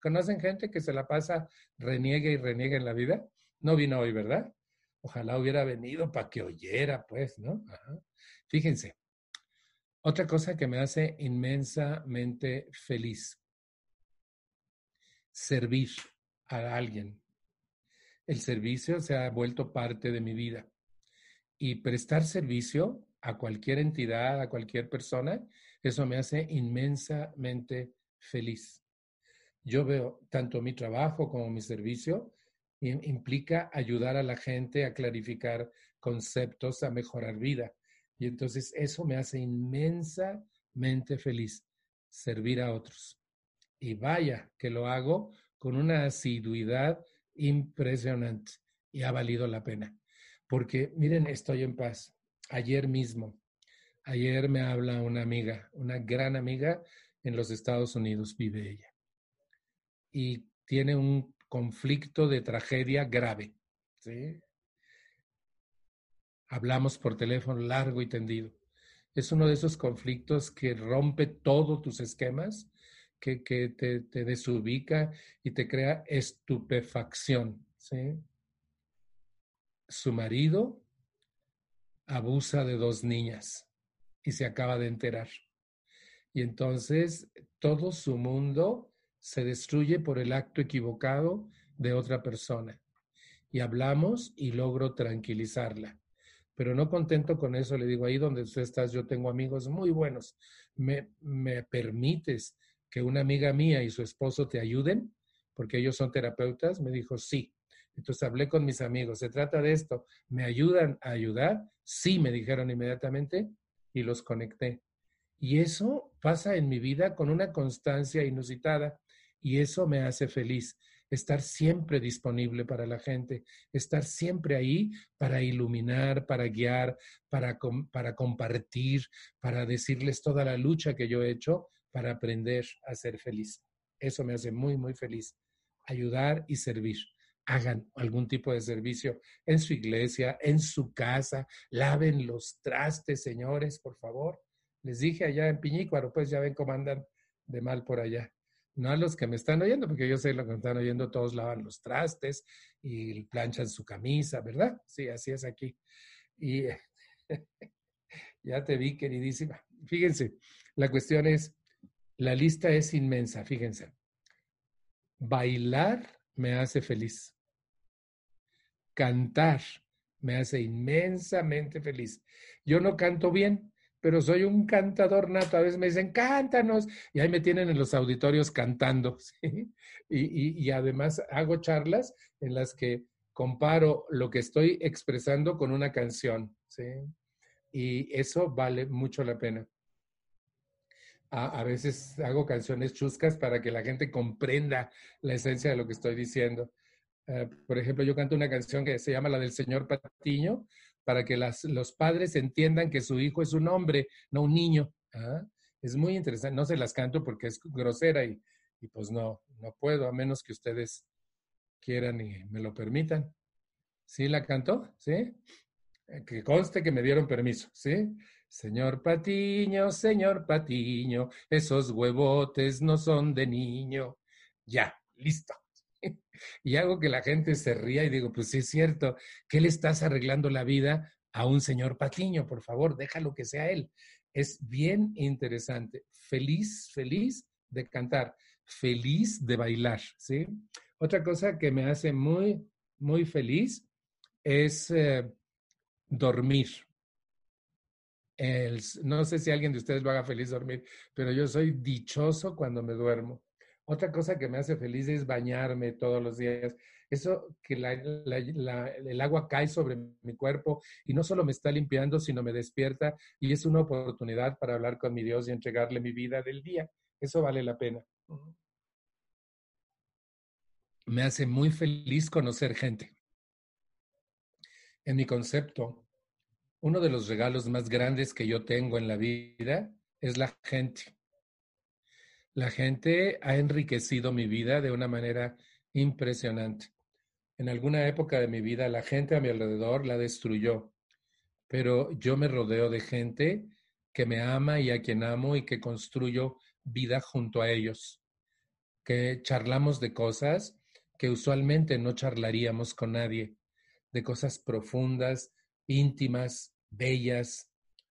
¿Conocen gente que se la pasa reniegue y reniegue en la vida? No vino hoy, ¿verdad? Ojalá hubiera venido para que oyera, pues, ¿no? Fíjense, otra cosa que me hace inmensamente feliz, servir a alguien. El servicio se ha vuelto parte de mi vida y prestar servicio a cualquier entidad, a cualquier persona, eso me hace inmensamente feliz. Yo veo tanto mi trabajo como mi servicio implica ayudar a la gente a clarificar conceptos, a mejorar vida. Y entonces eso me hace inmensamente feliz, servir a otros. Y vaya que lo hago con una asiduidad impresionante y ha valido la pena. Porque miren, estoy en paz. Ayer mismo, ayer me habla una amiga, una gran amiga en los Estados Unidos, vive ella. Y tiene un conflicto de tragedia grave. ¿sí? Hablamos por teléfono largo y tendido. Es uno de esos conflictos que rompe todos tus esquemas, que, te, desubica y te crea estupefacción. Su marido abusa de dos niñas y se acaba de enterar. Y entonces todo su mundo se destruye por el acto equivocado de otra persona. Y hablamos y logro tranquilizarla. Pero no contento con eso, le digo, ahí donde tú estás, yo tengo amigos muy buenos. ¿Me, me permites que una amiga mía y su esposo te ayuden? Porque ellos son terapeutas. Me dijo, sí. Entonces hablé con mis amigos, se trata de esto, ¿me ayudan a ayudar? Sí, me dijeron inmediatamente y los conecté. Y eso pasa en mi vida con una constancia inusitada y eso me hace feliz. Estar siempre disponible para la gente, estar siempre ahí para iluminar, para guiar, para, para compartir, para decirles toda la lucha que yo he hecho para aprender a ser feliz. Eso me hace muy, muy feliz. Ayudar y servir hagan algún tipo de servicio en su iglesia, en su casa, laven los trastes, señores, por favor. Les dije allá en Piñícuaro, pues ya ven cómo andan de mal por allá no a los que me están oyendo, porque yo sé lo que me están oyendo, todos lavan los trastes y planchan su camisa, ¿verdad? Sí, así es aquí. Y [laughs] ya te vi, queridísima. Fíjense, la cuestión es, la lista es inmensa, fíjense. Bailar me hace feliz. Cantar me hace inmensamente feliz. Yo no canto bien, pero soy un cantador nato. A veces me dicen, cántanos, y ahí me tienen en los auditorios cantando. [laughs] Y, además hago charlas en las que comparo lo que estoy expresando con una canción. Y eso vale mucho la pena. A, veces hago canciones chuscas para que la gente comprenda la esencia de lo que estoy diciendo. Uh, por ejemplo, yo canto una canción que se llama La del Señor Patiño, para que los padres entiendan que su hijo es un hombre, no un niño. ¿ah? Es muy interesante. No se las canto porque es grosera y, y pues no, no puedo, a menos que ustedes quieran y me lo permitan. ¿Sí la canto? ¿Sí? Eh, que conste que me dieron permiso, ¿sí? Señor Patiño, señor Patiño, esos huevotes no son de niño. Ya, listo y hago que la gente se ría y digo, pues sí es cierto, ¿qué le estás arreglando la vida a un señor Patiño? Por favor, déjalo que sea él. Es bien interesante. Feliz, feliz de cantar, feliz de bailar, ¿sí? Otra cosa que me hace muy, muy feliz es eh, dormir. no sé si alguien de ustedes lo haga feliz dormir, pero yo soy dichoso cuando me duermo. Otra cosa que me hace feliz es bañarme todos los días. Eso que el agua cae sobre mi cuerpo y no solo me está limpiando, sino me despierta y es una oportunidad para hablar con mi Dios y entregarle mi vida del día. Eso vale la pena. Me hace muy feliz conocer gente. En mi concepto, uno de los regalos más grandes que yo tengo en la vida es la gente. La gente ha enriquecido mi vida de una manera impresionante. En alguna época de mi vida la gente a mi alrededor la destruyó, pero yo me rodeo de gente que me ama y a quien amo y que construyo vida junto a ellos, que charlamos de cosas que usualmente no charlaríamos con nadie, de cosas profundas, íntimas, bellas.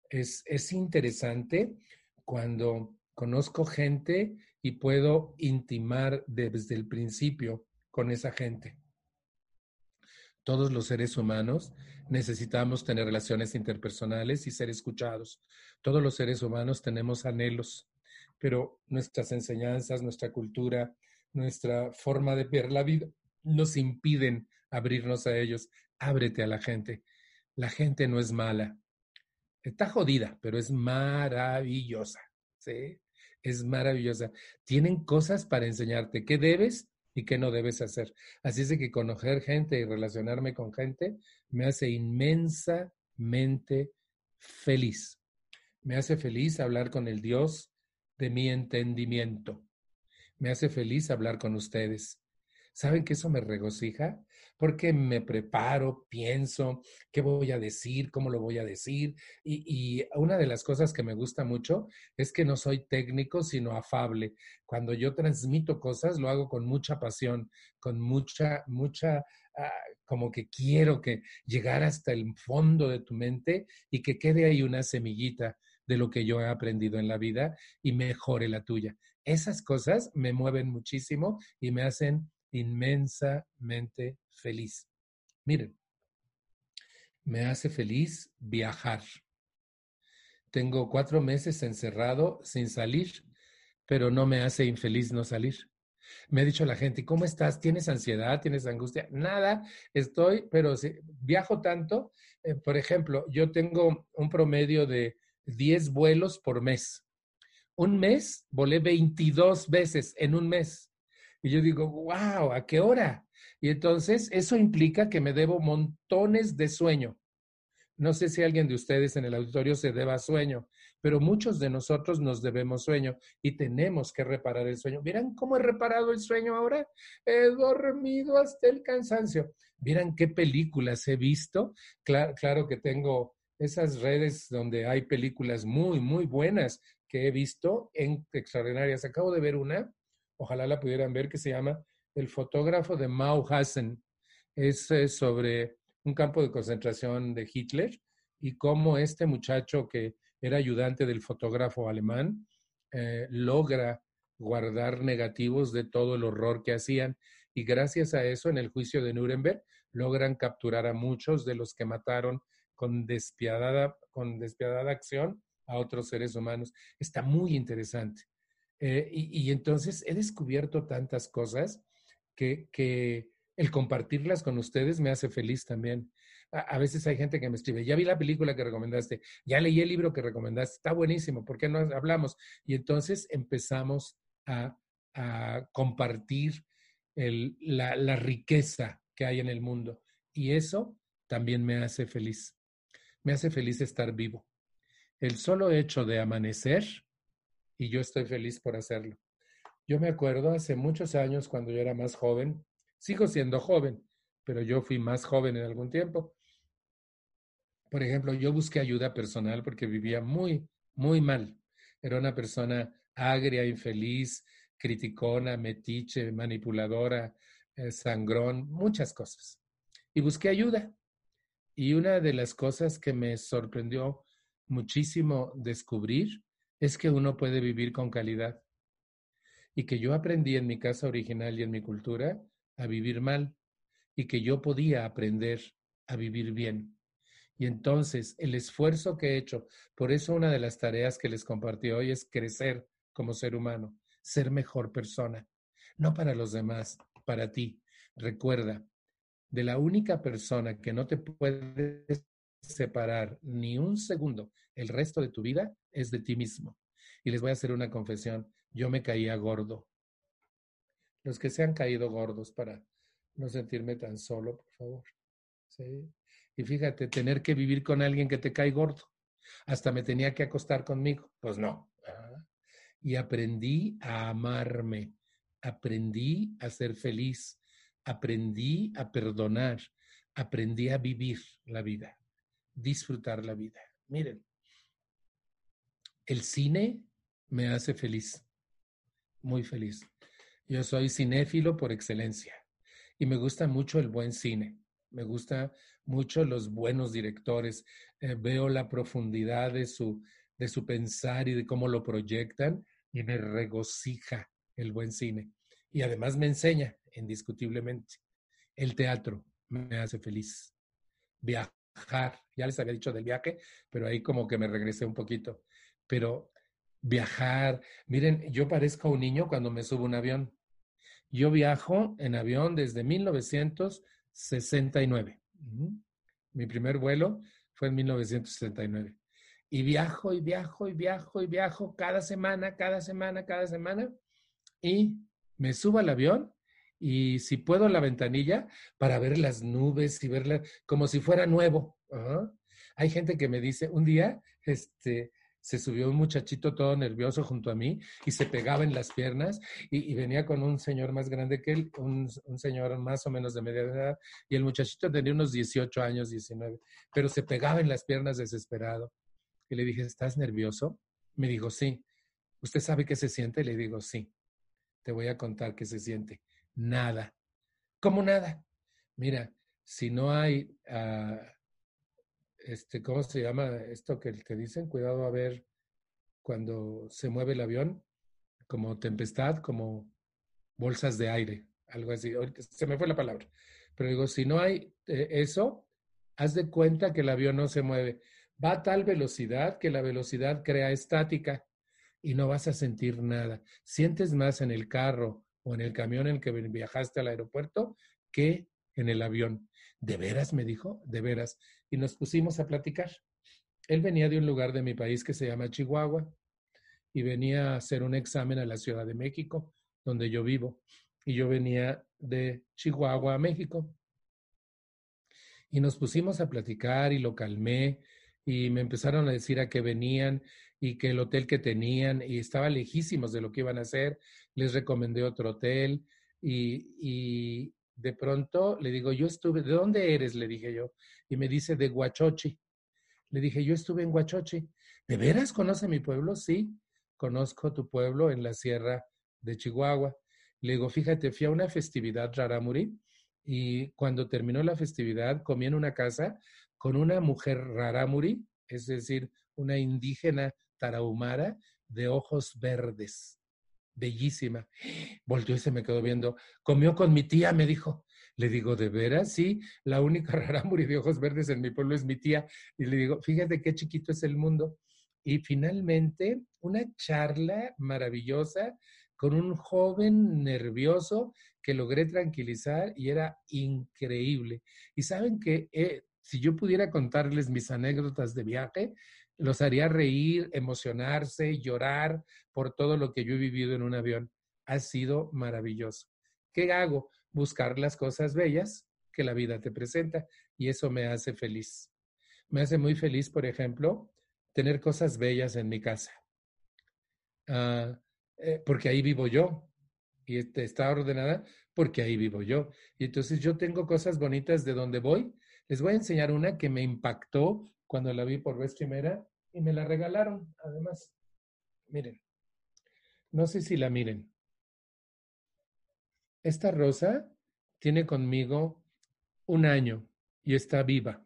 Es, es interesante cuando conozco gente y puedo intimar desde el principio con esa gente. Todos los seres humanos necesitamos tener relaciones interpersonales y ser escuchados. Todos los seres humanos tenemos anhelos, pero nuestras enseñanzas, nuestra cultura, nuestra forma de ver la vida nos impiden abrirnos a ellos. Ábrete a la gente. La gente no es mala. Está jodida, pero es maravillosa. ¿sí? Es maravillosa. Tienen cosas para enseñarte qué debes y qué no debes hacer. Así es que conocer gente y relacionarme con gente me hace inmensamente feliz. Me hace feliz hablar con el Dios de mi entendimiento. Me hace feliz hablar con ustedes. ¿Saben que eso me regocija? Porque me preparo, pienso qué voy a decir, cómo lo voy a decir. Y, una de las cosas que me gusta mucho es que no soy técnico, sino afable. Cuando yo transmito cosas, lo hago con mucha pasión, con mucha, mucha, ah, como que quiero que llegar hasta el fondo de tu mente y que quede ahí una semillita de lo que yo he aprendido en la vida y mejore la tuya. Esas cosas me mueven muchísimo y me hacen inmensamente feliz. Miren, me hace feliz viajar. Tengo cuatro meses encerrado sin salir, pero no me hace infeliz no salir. Me ha dicho la gente, ¿cómo estás? ¿Tienes ansiedad? ¿Tienes angustia? Nada, estoy, pero si, viajo tanto. Eh, por ejemplo, yo tengo un promedio de 10 vuelos por mes. Un mes volé 22 veces en un mes. Y yo digo, wow, ¿a qué hora? Y entonces eso implica que me debo montones de sueño. No sé si alguien de ustedes en el auditorio se deba sueño, pero muchos de nosotros nos debemos sueño y tenemos que reparar el sueño. ¿Vieran cómo he reparado el sueño ahora? He dormido hasta el cansancio. ¿Vieran qué películas he visto? Claro, claro que tengo esas redes donde hay películas muy, muy buenas que he visto en extraordinarias. Acabo de ver una ojalá la pudieran ver, que se llama El fotógrafo de Mao Hassan. Es eh, sobre un campo de concentración de Hitler y cómo este muchacho que era ayudante del fotógrafo alemán eh, logra guardar negativos de todo el horror que hacían y gracias a eso en el juicio de Nuremberg logran capturar a muchos de los que mataron con despiadada, con despiadada acción a otros seres humanos. Está muy interesante. Eh, y, entonces he descubierto tantas cosas que, el compartirlas con ustedes me hace feliz también. A, veces hay gente que me escribe, ya vi la película que recomendaste, ya leí el libro que recomendaste, está buenísimo, ¿por qué no hablamos? Y entonces empezamos a, compartir la riqueza que hay en el mundo. Y eso también me hace feliz. Me hace feliz estar vivo. El solo hecho de amanecer y yo estoy feliz por hacerlo. Yo me acuerdo hace muchos años cuando yo era más joven, sigo siendo joven, pero yo fui más joven en algún tiempo. Por ejemplo, yo busqué ayuda personal porque vivía muy, muy mal. Era una persona agria, infeliz, criticona, metiche, manipuladora, eh, sangrón, muchas cosas. Y busqué ayuda. Y una de las cosas que me sorprendió muchísimo descubrir es que uno puede vivir con calidad. Y que yo aprendí en mi casa original y en mi cultura a vivir mal y que yo podía aprender a vivir bien. Y entonces el esfuerzo que he hecho, por eso una de las tareas que les compartí hoy es crecer como ser humano, ser mejor persona, no para los demás, para ti. Recuerda, de la única persona que no te puedes separar ni un segundo el resto de tu vida es de ti mismo. Y les voy a hacer una confesión, yo me caía gordo. Los que se han caído gordos para no sentirme tan solo, por favor. Y fíjate, tener que vivir con alguien que te cae gordo. Hasta me tenía que acostar conmigo. Pues no, y aprendí a amarme, aprendí a ser feliz, aprendí a perdonar, aprendí a vivir la vida, disfrutar la vida. Miren, el cine me hace feliz, muy feliz. Yo soy cinéfilo por excelencia y me gusta mucho el buen cine. Me gusta mucho los buenos directores. Eh, veo la profundidad de su, de su pensar y de cómo lo proyectan y me regocija el buen cine. Y además me enseña, indiscutiblemente. El teatro me hace feliz. Viajar, ya les había dicho del viaje, pero ahí como que me regresé un poquito. Pero viajar, miren, yo parezco un niño cuando me subo un avión. Yo viajo en avión desde 1969. Mi primer vuelo fue en 1969. Y viajo y viajo y viajo y viajo cada semana, cada semana, cada semana. Y me subo al avión y si puedo la ventanilla para ver las nubes y verlas como si fuera nuevo. Hay gente que me dice, un día, este, se subió un muchachito todo nervioso junto a mí y se pegaba en las piernas y, venía con un señor más grande que él, un, señor más o menos de media edad, y el muchachito tenía unos 18 años, 19, pero se pegaba en las piernas desesperado. Y le dije, ¿estás nervioso? Me dijo, sí. ¿Usted sabe qué se siente? Le digo, sí. Te voy a contar qué se siente. Nada. ¿Cómo nada? Mira, si no hay ah, este, ¿cómo se llama esto que te dicen? Cuidado a ver cuando se mueve el avión, como tempestad, como bolsas de aire, algo así. Se me fue la palabra. Pero digo, si no hay eh, eso, haz de cuenta que el avión no se mueve. Va a tal velocidad que la velocidad crea estática y no vas a sentir nada. Sientes más en el carro o en el camión en el que viajaste al aeropuerto que en el avión. ¿De veras? me dijo, de veras. Y nos pusimos a platicar. Él venía de un lugar de mi país que se llama Chihuahua y venía a hacer un examen a la Ciudad de México, donde yo vivo. Y yo venía de Chihuahua a México. Y nos pusimos a platicar y lo calmé y me empezaron a decir a qué venían y que el hotel que tenían y estaba lejísimos de lo que iban a hacer. Les recomendé otro hotel y, y, de pronto le digo, yo estuve, ¿de dónde eres? Le dije yo. Y me dice, de Huachochi. Le dije, yo estuve en Huachochi. ¿De veras conoce mi pueblo? Sí, conozco tu pueblo en la sierra de Chihuahua. Le digo, fíjate, fui a una festividad raramuri y cuando terminó la festividad comí en una casa con una mujer raramuri, es decir, una indígena tarahumara de ojos verdes bellísima. Volteó y se me quedó viendo. Comió con mi tía, me dijo. Le digo, ¿de veras? Sí, la única [laughs] rarámuri de ojos verdes en mi pueblo es mi tía. Y le digo, fíjate qué chiquito es el mundo. Y finalmente, una charla maravillosa con un joven nervioso que logré tranquilizar y era increíble. Y saben que eh, si yo pudiera contarles mis anécdotas de viaje, los haría reír, emocionarse, llorar por todo lo que yo he vivido en un avión. Ha sido maravilloso. ¿Qué hago? Buscar las cosas bellas que la vida te presenta y eso me hace feliz. Me hace muy feliz, por ejemplo, tener cosas bellas en mi casa, ah, eh, porque ahí vivo yo y este, está ordenada porque ahí vivo yo. Y entonces yo tengo cosas bonitas de donde voy. Les voy a enseñar una que me impactó cuando la vi por vez primera y me la regalaron, además. Miren, no sé si la miren. Esta rosa tiene conmigo un año y está viva.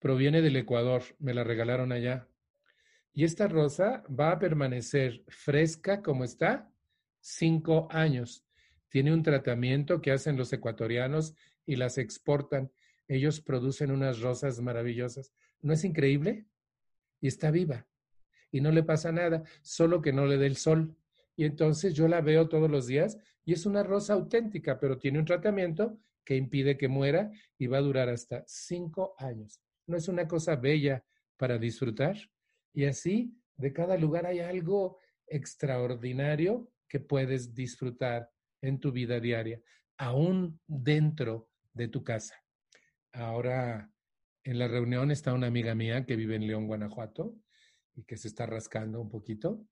Proviene del Ecuador, me la regalaron allá. Y esta rosa va a permanecer fresca como está cinco años. Tiene un tratamiento que hacen los ecuatorianos y las exportan ellos producen unas rosas maravillosas. ¿No es increíble? Y está viva. Y no le pasa nada, solo que no le dé el sol. Y entonces yo la veo todos los días y es una rosa auténtica, pero tiene un tratamiento que impide que muera y va a durar hasta cinco años. ¿No es una cosa bella para disfrutar? Y así, de cada lugar hay algo extraordinario que puedes disfrutar en tu vida diaria, aún dentro de tu casa. Ahora en la reunión está una amiga mía que vive en León, Guanajuato, y que se está rascando un poquito.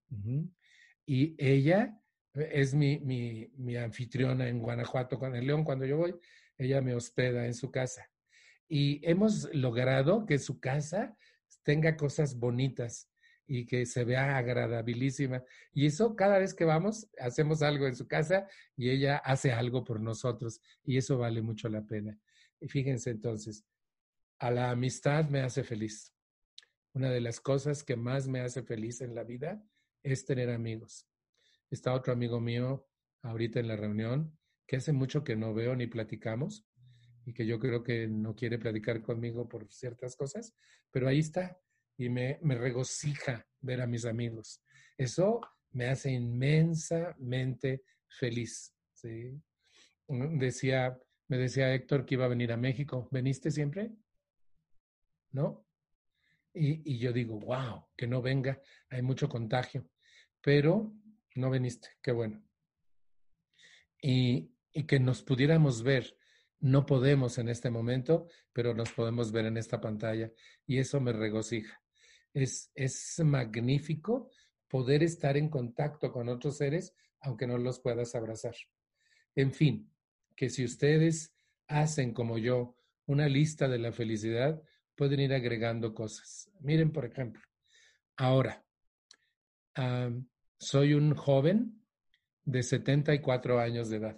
Y ella es mi, mi, mi anfitriona en Guanajuato con el León. Cuando yo voy, ella me hospeda en su casa. Y hemos logrado que su casa tenga cosas bonitas y que se vea agradabilísima. Y eso cada vez que vamos, hacemos algo en su casa y ella hace algo por nosotros y eso vale mucho la pena. Y fíjense entonces, a la amistad me hace feliz. Una de las cosas que más me hace feliz en la vida es tener amigos. Está otro amigo mío ahorita en la reunión que hace mucho que no veo ni platicamos y que yo creo que no quiere platicar conmigo por ciertas cosas, pero ahí está y me, me regocija ver a mis amigos. Eso me hace inmensamente feliz. ¿sí? Decía, me decía Héctor que iba a venir a México. ¿Veniste siempre? ¿No? Y, y, yo digo, wow, que no venga, hay mucho contagio, pero no veniste, qué bueno. Y, y que nos pudiéramos ver no podemos en este momento, pero nos podemos ver en esta pantalla y eso me regocija. Es, es magnífico poder estar en contacto con otros seres aunque no los puedas abrazar. En fin, que si ustedes hacen como yo una lista de la felicidad, pueden ir agregando cosas. Miren, por ejemplo, ahora, soy un joven de 74 años de edad.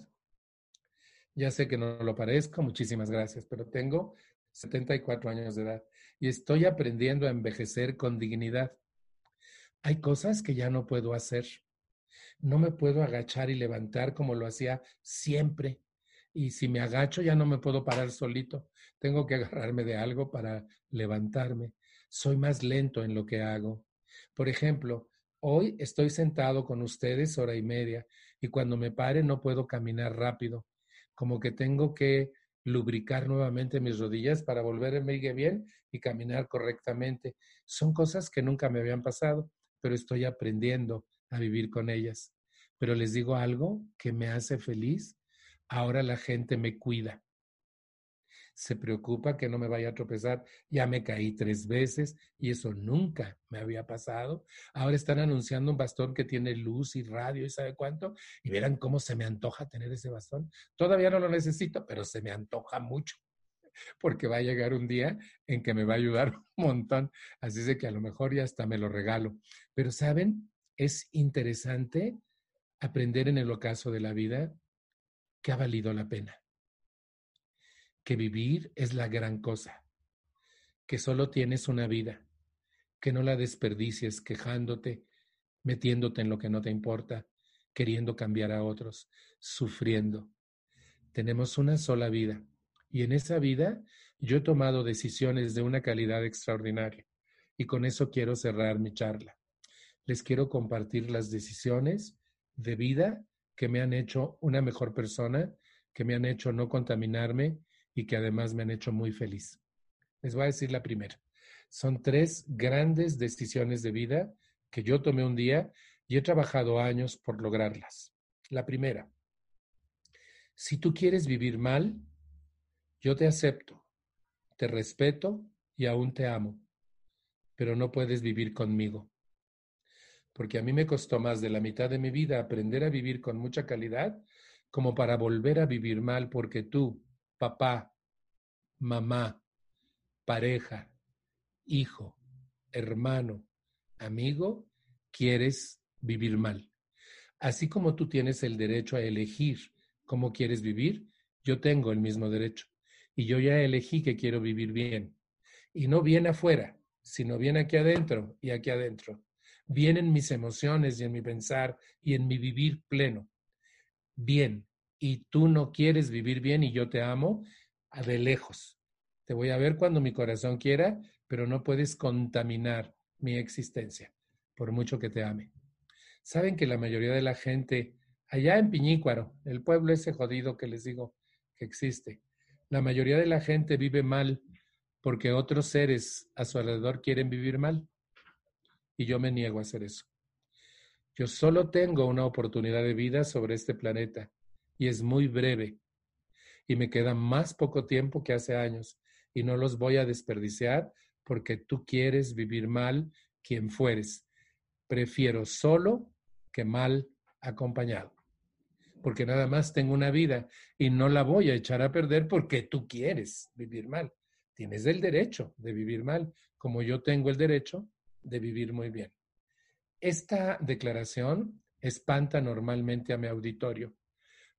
Ya sé que no lo parezco, muchísimas gracias, pero tengo 74 años de edad y estoy aprendiendo a envejecer con dignidad. Hay cosas que ya no puedo hacer. No me puedo agachar y levantar como lo hacía siempre. Y si me agacho ya no me puedo parar solito. Tengo que agarrarme de algo para levantarme. Soy más lento en lo que hago. Por ejemplo, hoy estoy sentado con ustedes hora y media y cuando me pare no puedo caminar rápido como que tengo que lubricar nuevamente mis rodillas para volverme bien y caminar correctamente. Son cosas que nunca me habían pasado, pero estoy aprendiendo a vivir con ellas. Pero les digo algo que me hace feliz. Ahora la gente me cuida se preocupa que no me vaya a tropezar. Ya me caí tres veces y eso nunca me había pasado. Ahora están anunciando un bastón que tiene luz y radio y sabe cuánto. Y verán cómo se me antoja tener ese bastón. Todavía no lo necesito, pero se me antoja mucho porque va a llegar un día en que me va a ayudar un montón. Así es que a lo mejor ya hasta me lo regalo. Pero, ¿saben? Es interesante aprender en el ocaso de la vida que ha valido la pena que vivir es la gran cosa, que solo tienes una vida, que no la desperdicies quejándote, metiéndote en lo que no te importa, queriendo cambiar a otros, sufriendo. Tenemos una sola vida y en esa vida yo he tomado decisiones de una calidad extraordinaria y con eso quiero cerrar mi charla. Les quiero compartir las decisiones de vida que me han hecho una mejor persona, que me han hecho no contaminarme y que además me han hecho muy feliz. Les voy a decir la primera. Son tres grandes decisiones de vida que yo tomé un día y he trabajado años por lograrlas. La primera, si tú quieres vivir mal, yo te acepto, te respeto y aún te amo, pero no puedes vivir conmigo. Porque a mí me costó más de la mitad de mi vida aprender a vivir con mucha calidad como para volver a vivir mal porque tú, papá, mamá, pareja, hijo, hermano, amigo, quieres vivir mal. Así como tú tienes el derecho a elegir cómo quieres vivir, yo tengo el mismo derecho. Y yo ya elegí que quiero vivir bien. Y no bien afuera, sino bien aquí adentro y aquí adentro. Bien en mis emociones y en mi pensar y en mi vivir pleno. Bien, y tú no quieres vivir bien y yo te amo, a de lejos. Te voy a ver cuando mi corazón quiera, pero no puedes contaminar mi existencia, por mucho que te ame. Saben que la mayoría de la gente, allá en Piñícuaro, el pueblo ese jodido que les digo que existe, la mayoría de la gente vive mal porque otros seres a su alrededor quieren vivir mal. Y yo me niego a hacer eso. Yo solo tengo una oportunidad de vida sobre este planeta y es muy breve. Y me queda más poco tiempo que hace años y no los voy a desperdiciar porque tú quieres vivir mal quien fueres. Prefiero solo que mal acompañado. Porque nada más tengo una vida y no la voy a echar a perder porque tú quieres vivir mal. Tienes el derecho de vivir mal, como yo tengo el derecho de vivir muy bien. Esta declaración espanta normalmente a mi auditorio,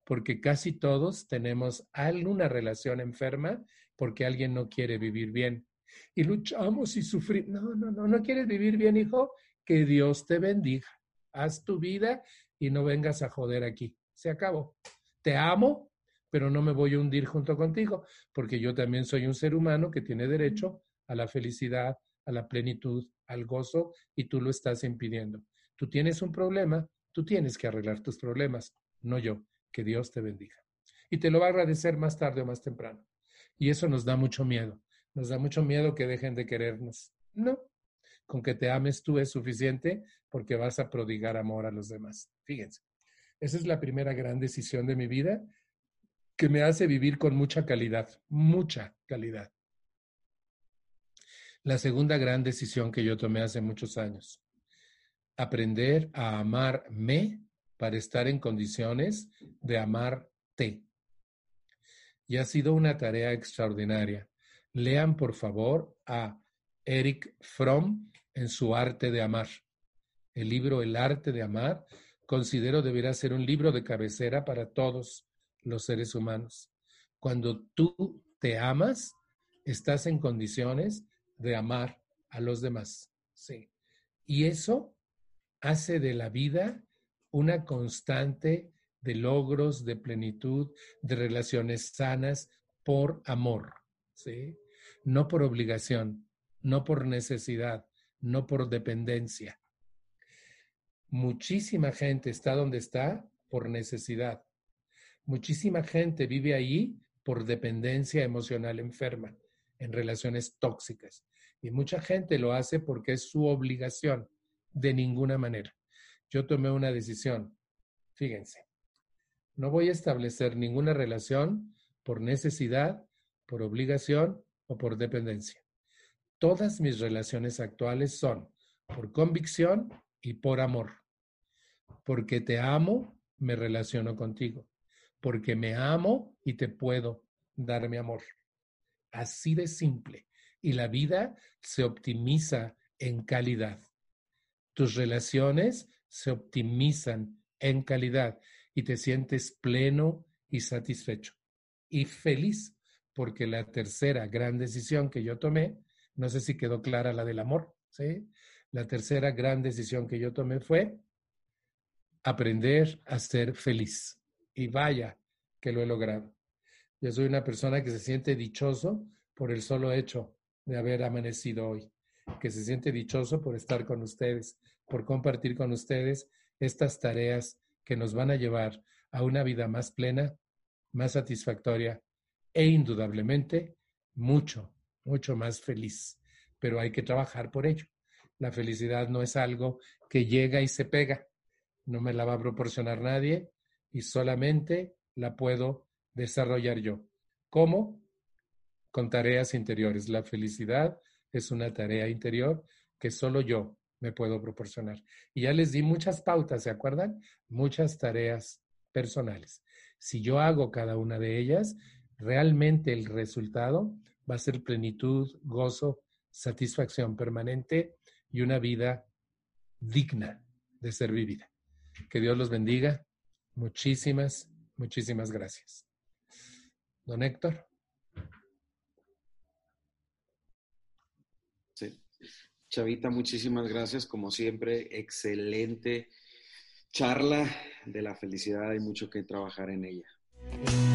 porque casi todos tenemos alguna relación enferma porque alguien no quiere vivir bien. Y luchamos y sufrimos. No, no, no, no quieres vivir bien, hijo. Que Dios te bendiga. Haz tu vida y no vengas a joder aquí. Se acabó. Te amo, pero no me voy a hundir junto contigo, porque yo también soy un ser humano que tiene derecho a la felicidad, a la plenitud, al gozo, y tú lo estás impidiendo. Tú tienes un problema, tú tienes que arreglar tus problemas, no yo. Que Dios te bendiga. Y te lo va a agradecer más tarde o más temprano. Y eso nos da mucho miedo. Nos da mucho miedo que dejen de querernos. No, con que te ames tú es suficiente porque vas a prodigar amor a los demás. Fíjense, esa es la primera gran decisión de mi vida que me hace vivir con mucha calidad, mucha calidad. La segunda gran decisión que yo tomé hace muchos años, aprender a amarme para estar en condiciones de amarte. Y ha sido una tarea extraordinaria. Lean, por favor, a Eric Fromm en su arte de amar. El libro El arte de amar considero deberá ser un libro de cabecera para todos los seres humanos. Cuando tú te amas, estás en condiciones de amar a los demás. Sí. Y eso hace de la vida una constante de logros, de plenitud, de relaciones sanas por amor, ¿sí? No por obligación, no por necesidad, no por dependencia. Muchísima gente está donde está por necesidad. Muchísima gente vive ahí por dependencia emocional enferma, en relaciones tóxicas. Y mucha gente lo hace porque es su obligación, de ninguna manera. Yo tomé una decisión. Fíjense, no voy a establecer ninguna relación por necesidad, por obligación o por dependencia. Todas mis relaciones actuales son por convicción y por amor. Porque te amo, me relaciono contigo. Porque me amo y te puedo dar mi amor. Así de simple. Y la vida se optimiza en calidad. Tus relaciones se optimizan en calidad y te sientes pleno y satisfecho y feliz porque la tercera gran decisión que yo tomé, no sé si quedó clara la del amor, ¿sí? La tercera gran decisión que yo tomé fue aprender a ser feliz. Y vaya que lo he logrado. Yo soy una persona que se siente dichoso por el solo hecho de haber amanecido hoy, que se siente dichoso por estar con ustedes, por compartir con ustedes estas tareas que nos van a llevar a una vida más plena, más satisfactoria e indudablemente mucho, mucho más feliz. Pero hay que trabajar por ello. La felicidad no es algo que llega y se pega. No me la va a proporcionar nadie y solamente la puedo desarrollar yo. ¿Cómo? Con tareas interiores. La felicidad es una tarea interior que solo yo me puedo proporcionar. Y ya les di muchas pautas, ¿se acuerdan? Muchas tareas personales. Si yo hago cada una de ellas, realmente el resultado va a ser plenitud, gozo, satisfacción permanente y una vida digna de ser vivida. Que Dios los bendiga. Muchísimas, muchísimas gracias. Don Héctor.
Chavita, muchísimas gracias. Como siempre, excelente charla de la felicidad. Hay mucho que trabajar en ella.